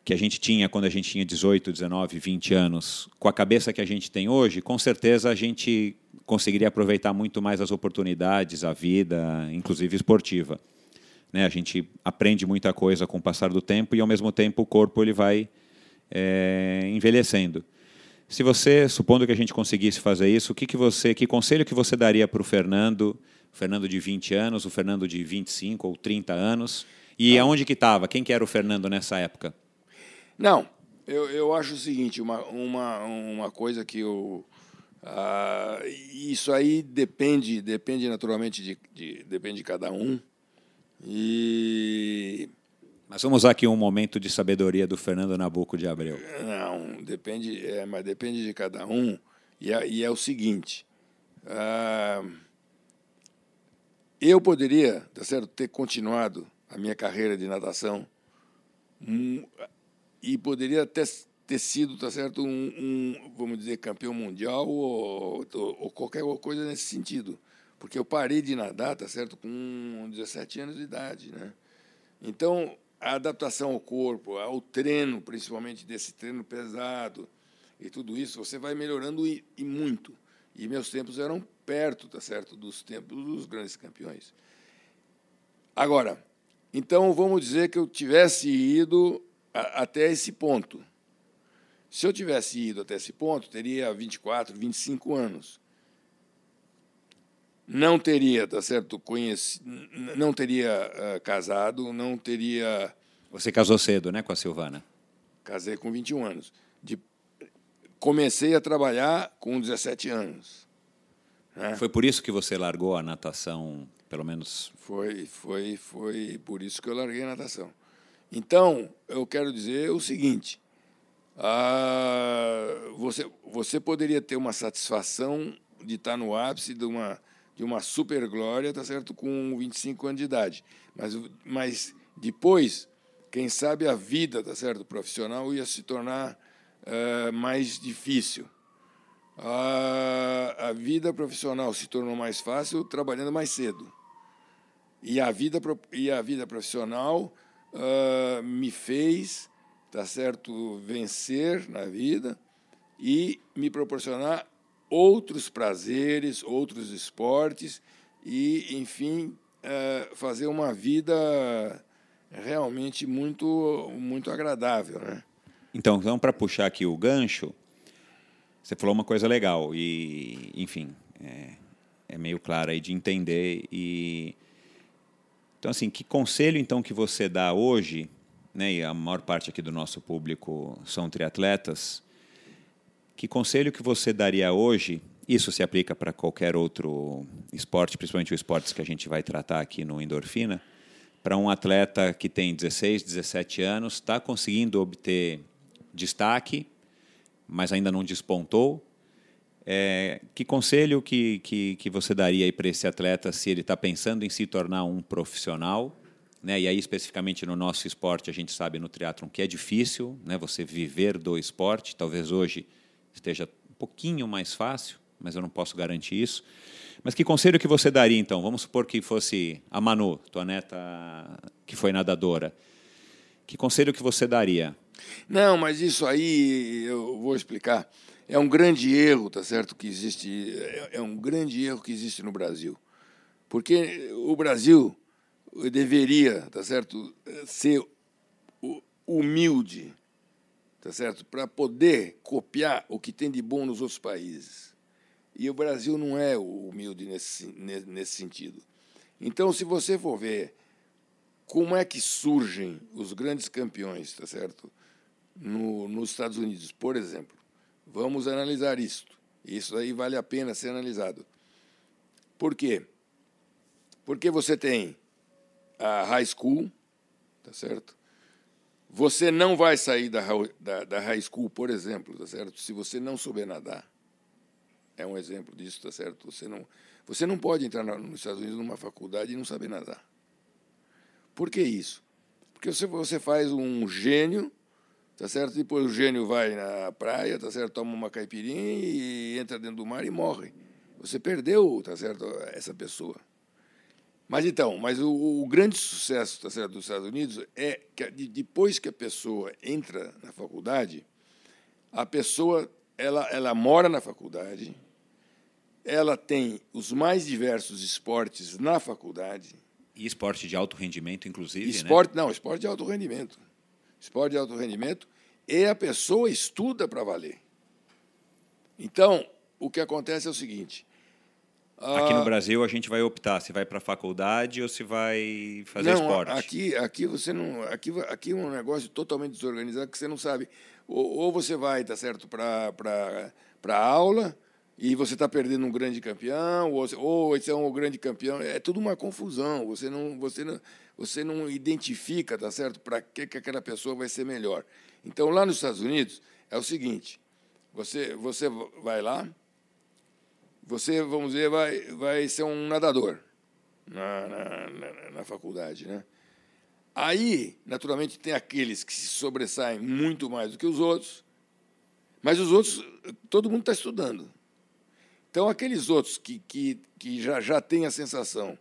que a gente tinha quando a gente tinha 18, 19, 20 anos, com a cabeça que a gente tem hoje, com certeza a gente conseguiria aproveitar muito mais as oportunidades, a vida, inclusive esportiva. Né? A gente aprende muita coisa com o passar do tempo e, ao mesmo tempo, o corpo ele vai é, envelhecendo. Se você, supondo que a gente conseguisse fazer isso, o que, que você, que conselho que você daria para o Fernando o Fernando de 20 anos, o Fernando de 25 ou 30 anos. E Não. aonde que estava? Quem que era o Fernando nessa época? Não, eu, eu acho o seguinte, uma, uma, uma coisa que eu... Uh, isso aí depende, depende naturalmente de, de, depende de cada um. E mas vamos usar aqui um momento de sabedoria do Fernando Nabuco de Abreu. Não, depende, é, mas depende de cada um. E é, e é o seguinte: uh, eu poderia, tá certo, ter continuado a minha carreira de natação um, e poderia ter, ter sido, tá certo, um, um, vamos dizer, campeão mundial ou, ou, qualquer coisa nesse sentido. Porque eu parei de nadar, tá certo, com 17 anos de idade, né? Então, a adaptação ao corpo, ao treino, principalmente desse treino pesado e tudo isso, você vai melhorando e, e muito. E meus tempos eram perto, tá certo, dos tempos dos grandes campeões. Agora, então vamos dizer que eu tivesse ido a, até esse ponto. Se eu tivesse ido até esse ponto, teria 24, 25 anos. Não teria, tá certo, conheci, não teria uh, casado, não teria. Você casou cedo, né, com a Silvana? Casei com 21 anos. Comecei a trabalhar com 17 anos. É. Foi por isso que você largou a natação, pelo menos? Foi, foi, foi por isso que eu larguei a natação. Então, eu quero dizer o seguinte: ah, você, você poderia ter uma satisfação de estar no ápice de uma, de uma super glória, tá certo, com 25 anos de idade. Mas, mas depois, quem sabe a vida, tá certo, profissional ia se tornar uh, mais difícil a, a vida profissional se tornou mais fácil trabalhando mais cedo. E a vida, e a vida profissional uh, me fez, tá certo, vencer na vida e me proporcionar outros prazeres, outros esportes e, enfim, uh, fazer uma vida realmente muito, muito agradável, né? Então, então para puxar aqui o gancho, você falou uma coisa legal e, enfim, é, é meio claro aí de entender e então assim, que conselho então que você dá hoje, né? E a maior parte aqui do nosso público são triatletas. Que conselho que você daria hoje? Isso se aplica para qualquer outro esporte, principalmente os esportes que a gente vai tratar aqui no Endorfina, para um atleta que tem 16, 17 anos, está conseguindo obter destaque, mas ainda não despontou. É, que conselho que, que, que você daria para esse atleta se ele está pensando em se tornar um profissional? Né? E aí, especificamente no nosso esporte, a gente sabe no triatlon que é difícil né? você viver do esporte. Talvez hoje esteja um pouquinho mais fácil, mas eu não posso garantir isso. Mas que conselho que você daria, então? Vamos supor que fosse a Manu, tua neta que foi nadadora. Que conselho que você daria? Não, mas isso aí eu vou explicar. É um grande erro, tá certo, que existe, é, é um grande erro que existe no Brasil. Porque o Brasil deveria, tá certo, ser humilde, tá certo, para poder copiar o que tem de bom nos outros países. E o Brasil não é humilde nesse, nesse sentido. Então, se você for ver como é que surgem os grandes campeões, tá certo? No, nos Estados Unidos, por exemplo. Vamos analisar isto. Isso aí vale a pena ser analisado. Por quê? Porque você tem a high school, tá certo? Você não vai sair da, da, da high school, por exemplo, tá certo? Se você não souber nadar. É um exemplo disso, tá certo? Você não, você não pode entrar nos Estados Unidos numa faculdade e não saber nadar. Por que isso? Porque você, você faz um gênio tá certo? Depois o gênio vai na praia, tá certo? Toma uma caipirinha e entra dentro do mar e morre. Você perdeu, tá certo? Essa pessoa. Mas então, mas o, o grande sucesso, tá certo, dos Estados Unidos é que depois que a pessoa entra na faculdade, a pessoa ela ela mora na faculdade, ela tem os mais diversos esportes na faculdade. E esporte de alto rendimento, inclusive, né? esporte, né? Não, esporte de alto rendimento esporte de alto rendimento, e a pessoa estuda para valer. Então, o que acontece é o seguinte. Aqui no Brasil a gente vai optar se vai para a faculdade ou se vai fazer não, esporte. Aqui, aqui você não, aqui, aqui é um negócio totalmente desorganizado que você não sabe. Ou, ou você vai, tá certo, para para aula e você está perdendo um grande campeão, ou, ou esse é um grande campeão. É tudo uma confusão. Você não, você não, você não identifica, tá certo, para que, que aquela pessoa vai ser melhor. Então, lá nos Estados Unidos, é o seguinte: você, você vai lá, você, vamos dizer, vai, vai ser um nadador. na, na, na, na faculdade, né? Aí, naturalmente, tem aqueles que se sobressaem muito mais do que os outros, mas os outros, todo mundo está estudando. Então, aqueles outros que, que, que já, já têm a sensação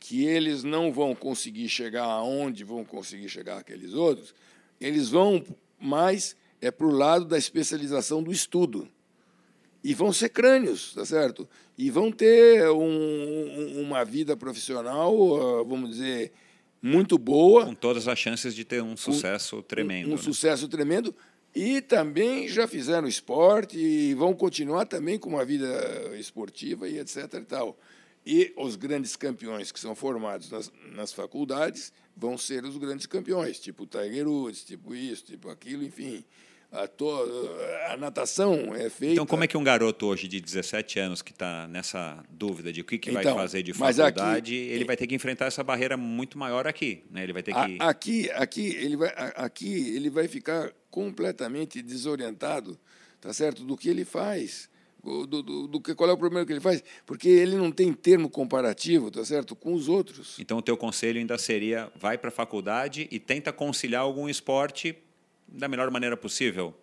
que eles não vão conseguir chegar aonde vão conseguir chegar aqueles outros, eles vão mais é para o lado da especialização do estudo. E vão ser crânios, tá certo? E vão ter um, uma vida profissional, ah, vamos dizer, muito boa. Com todas as chances de ter um sucesso um, tremendo. Um, um né? sucesso tremendo. E também já fizeram esporte e vão continuar também com uma vida esportiva e etc. E, tal. e os grandes campeões que são formados nas, nas faculdades vão ser os grandes campeões, tipo Tiger Woods, tipo isso, tipo aquilo, enfim. A, to, a natação é feita. Então, como é que um garoto hoje de 17 anos que está nessa dúvida de o que, que então, vai fazer de faculdade, aqui, ele vai ter que enfrentar essa barreira muito maior aqui, né? Ele vai ter que aqui, aqui ele vai aqui ele vai ficar completamente desorientado, tá certo, do que ele faz. Do, do, do, que qual é o problema que ele faz, porque ele não tem termo comparativo, tá certo, com os outros. Então o teu conselho ainda seria vai para a faculdade e tenta conciliar algum esporte da melhor maneira possível?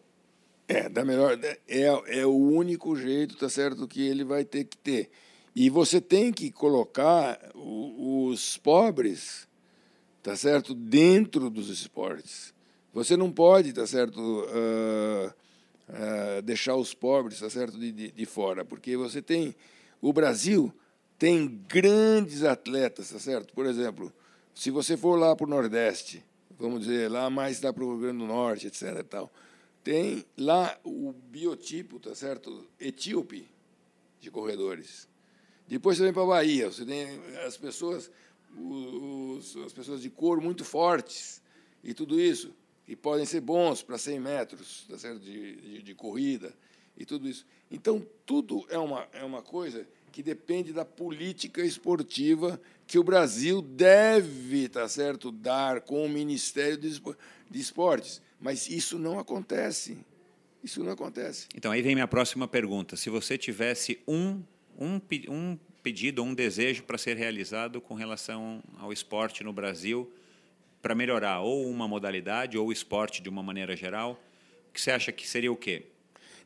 É, da melhor é, é o único jeito, tá certo, que ele vai ter que ter. E você tem que colocar os pobres, tá certo, dentro dos esportes. Você não pode, tá certo, uh, uh, deixar os pobres, tá certo, de, de, de fora, porque você tem o Brasil tem grandes atletas, tá certo? Por exemplo, se você for lá para o Nordeste, vamos dizer, lá mais dá para o Rio Grande do Norte, etc. Tal. Tem lá o biotipo, tá certo? Etíope de corredores. Depois você vem para a Bahia, você tem as pessoas, os, as pessoas de cor muito fortes e tudo isso, que podem ser bons para 100 metros tá certo? De, de, de corrida e tudo isso. Então, tudo é uma, é uma coisa que depende da política esportiva que o Brasil deve, tá certo, dar com o Ministério de Esportes. Mas isso não acontece. Isso não acontece. Então, aí vem minha próxima pergunta. Se você tivesse um, um, um pedido, um desejo para ser realizado com relação ao esporte no Brasil, para melhorar ou uma modalidade ou o esporte de uma maneira geral, o que você acha que seria o quê?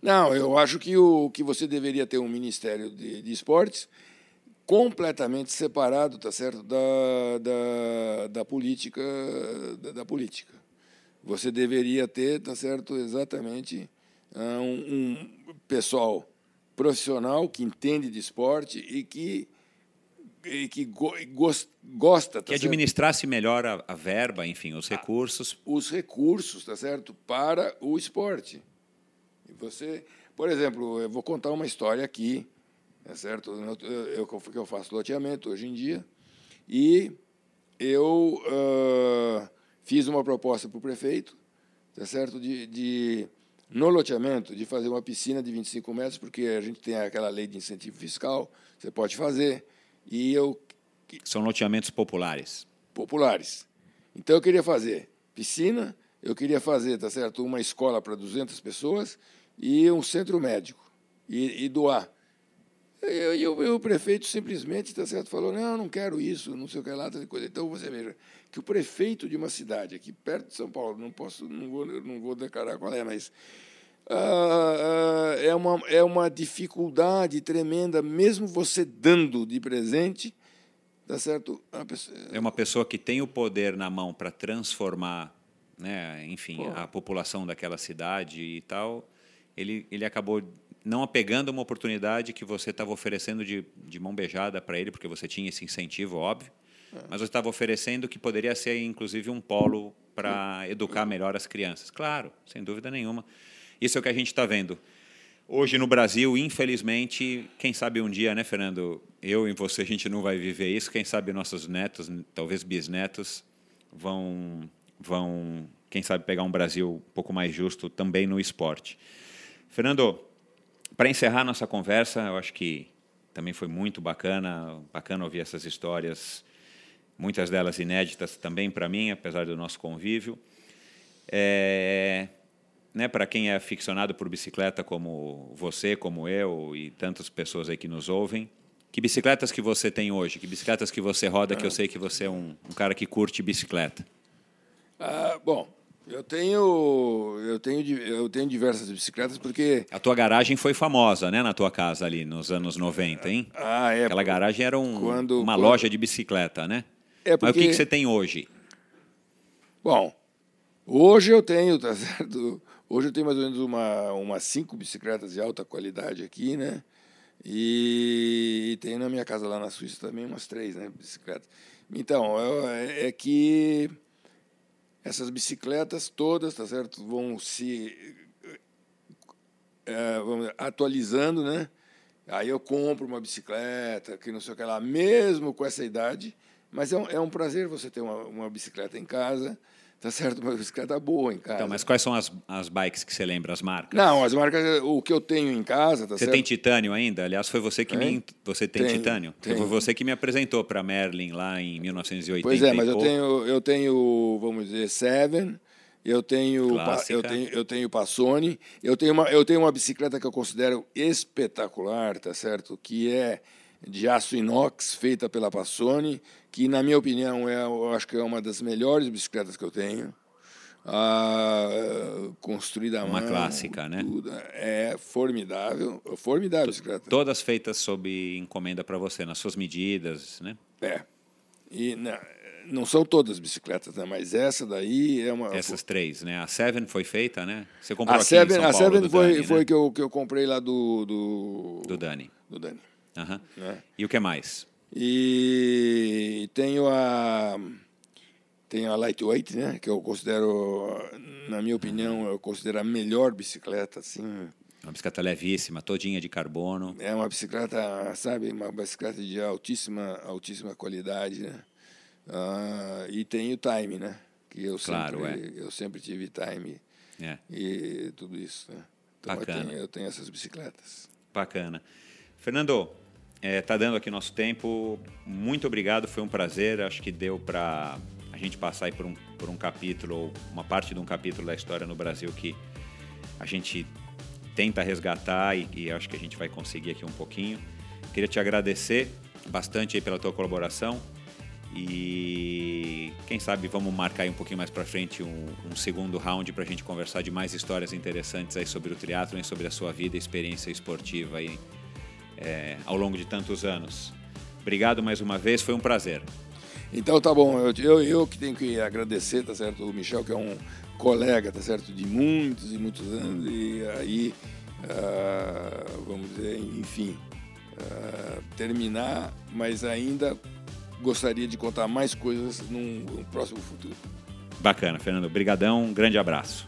Não, eu acho que, o, que você deveria ter um Ministério de, de Esportes completamente separado, tá certo, da, da, da política, da, da, política. Você deveria ter, tá certo, exatamente ah, um, um pessoal profissional que entende de esporte e que que go, gosta tá que administrasse certo? melhor a, a, verba, enfim, os recursos. Os recursos, tá certo, para o esporte. Você, por exemplo, eu vou contar uma história aqui, é certo? Eu, eu, eu faço loteamento hoje em dia e eu uh, fiz uma proposta para o prefeito, tá certo? De, de, no loteamento, de fazer uma piscina de 25 metros, porque a gente tem aquela lei de incentivo fiscal, você pode fazer. E eu são loteamentos populares. Populares. Então eu queria fazer piscina, eu queria fazer, tá certo, uma escola para 200 pessoas e um centro médico e, e doar. E, e, o, o, prefeito simplesmente tá certo, falou: não, não quero isso, não sei o que lá, tal coisa. Então você veja que o prefeito de uma cidade aqui perto de São Paulo, não posso, não vou, não vou declarar qual é, mas ah, ah, é, uma, é uma dificuldade tremenda, mesmo você dando de presente, tá certo? Pessoa, é uma pessoa que tem o poder na mão para transformar, né, enfim, Pô. a população daquela cidade e tal ele, ele acabou não apegando uma oportunidade que você estava oferecendo de, de mão beijada para ele, porque você tinha esse incentivo, óbvio, é. mas você estava oferecendo que poderia ser, inclusive, um polo para educar melhor as crianças. Claro, sem dúvida nenhuma. Isso é o que a gente está vendo. Hoje no Brasil, infelizmente, quem sabe um dia, né, Fernando? Eu e você, a gente não vai viver isso. Quem sabe nossos netos, talvez bisnetos, vão, vão quem sabe, pegar um Brasil um pouco mais justo também no esporte. Fernando, para encerrar nossa conversa, eu acho que também foi muito bacana, bacana ouvir essas histórias, muitas delas inéditas também para mim, apesar do nosso convívio. É, né, para quem é aficionado por bicicleta como você, como eu e tantas pessoas aí que nos ouvem, Que bicicletas que você tem hoje? Que bicicletas que você roda, que eu sei que você é um, um cara que curte bicicleta? Ah, bom, eu tenho, eu tenho, eu tenho diversas bicicletas porque a tua garagem foi famosa, né, na tua casa ali nos anos 90, hein? Ah, é. Aquela garagem era um, quando, uma quando... loja de bicicleta, né? É porque... Mas o que, que você tem hoje? Bom, hoje eu tenho, tá certo? Hoje eu tenho mais ou menos uma, umas cinco bicicletas de alta qualidade aqui, né? E, e tenho na minha casa lá na Suíça também umas três, né, bicicletas. Então, é, é que essas bicicletas todas, tá certo, vão se é, atualizando, né? Aí eu compro uma bicicleta, que não sei o que lá, mesmo com essa idade, mas é um, é um prazer você ter uma, uma bicicleta em casa, tá certo? Uma bicicleta boa em casa. Então, mas quais são as, as bikes que você lembra, as marcas? Não, as marcas, o que eu tenho em casa, tá você certo? tem titânio ainda? Aliás, foi você que é? me. Você tem tenho, titânio? Tenho. Foi você que me apresentou para Merlin lá em 1980. Pois é, mas eu tenho, eu tenho, vamos dizer, Seven. Eu tenho, eu tenho, eu tenho Passone. Eu tenho uma, eu tenho uma bicicleta que eu considero espetacular, tá certo? Que é de aço inox, feita pela Passone, que na minha opinião é, eu acho que é uma das melhores bicicletas que eu tenho. Ah, construída à uma mão, clássica, né? Tudo. É formidável, formidável bicicleta. Todas feitas sob encomenda para você, nas suas medidas, né? É. E não, não são todas bicicletas, né? Mas essa daí é uma. Essas três, né? A Seven foi feita, né? Você comprou a aqui Seven, em São A Seven Paulo, foi, Dani, foi né? que, eu, que eu comprei lá do. Do, do Dani. Do Dani. Uhum. Né? E o que mais? E tenho a tenho a lightweight, né, que eu considero, na minha opinião, eu considero a melhor bicicleta, assim. Uma bicicleta levíssima, todinha de carbono. É uma bicicleta, sabe, uma bicicleta de altíssima, altíssima qualidade, né? Ah, e tem o time, né? Que eu claro, sempre, é. eu sempre tive time é. e tudo isso, né? Então Bacana. Eu tenho, eu tenho essas bicicletas. Bacana. Fernando, Está é, tá dando aqui nosso tempo. Muito obrigado, foi um prazer. Acho que deu para a gente passar por um, por um capítulo, uma parte de um capítulo da história no Brasil que a gente tenta resgatar e, e acho que a gente vai conseguir aqui um pouquinho. Queria te agradecer bastante pela tua colaboração e quem sabe vamos marcar aí um pouquinho mais para frente um, um, segundo round para a gente conversar de mais histórias interessantes aí sobre o triatlo sobre a sua vida experiência esportiva aí é, ao longo de tantos anos. Obrigado mais uma vez, foi um prazer. Então tá bom, eu, eu, eu, que tenho que agradecer, tá certo, o Michel, que é um colega, tá certo, de muitos e muitos anos, e aí, uh, vamos dizer, enfim, uh, terminar, mas ainda gostaria de contar mais coisas num, num próximo futuro. Bacana, Fernando. Obrigadão, um grande abraço.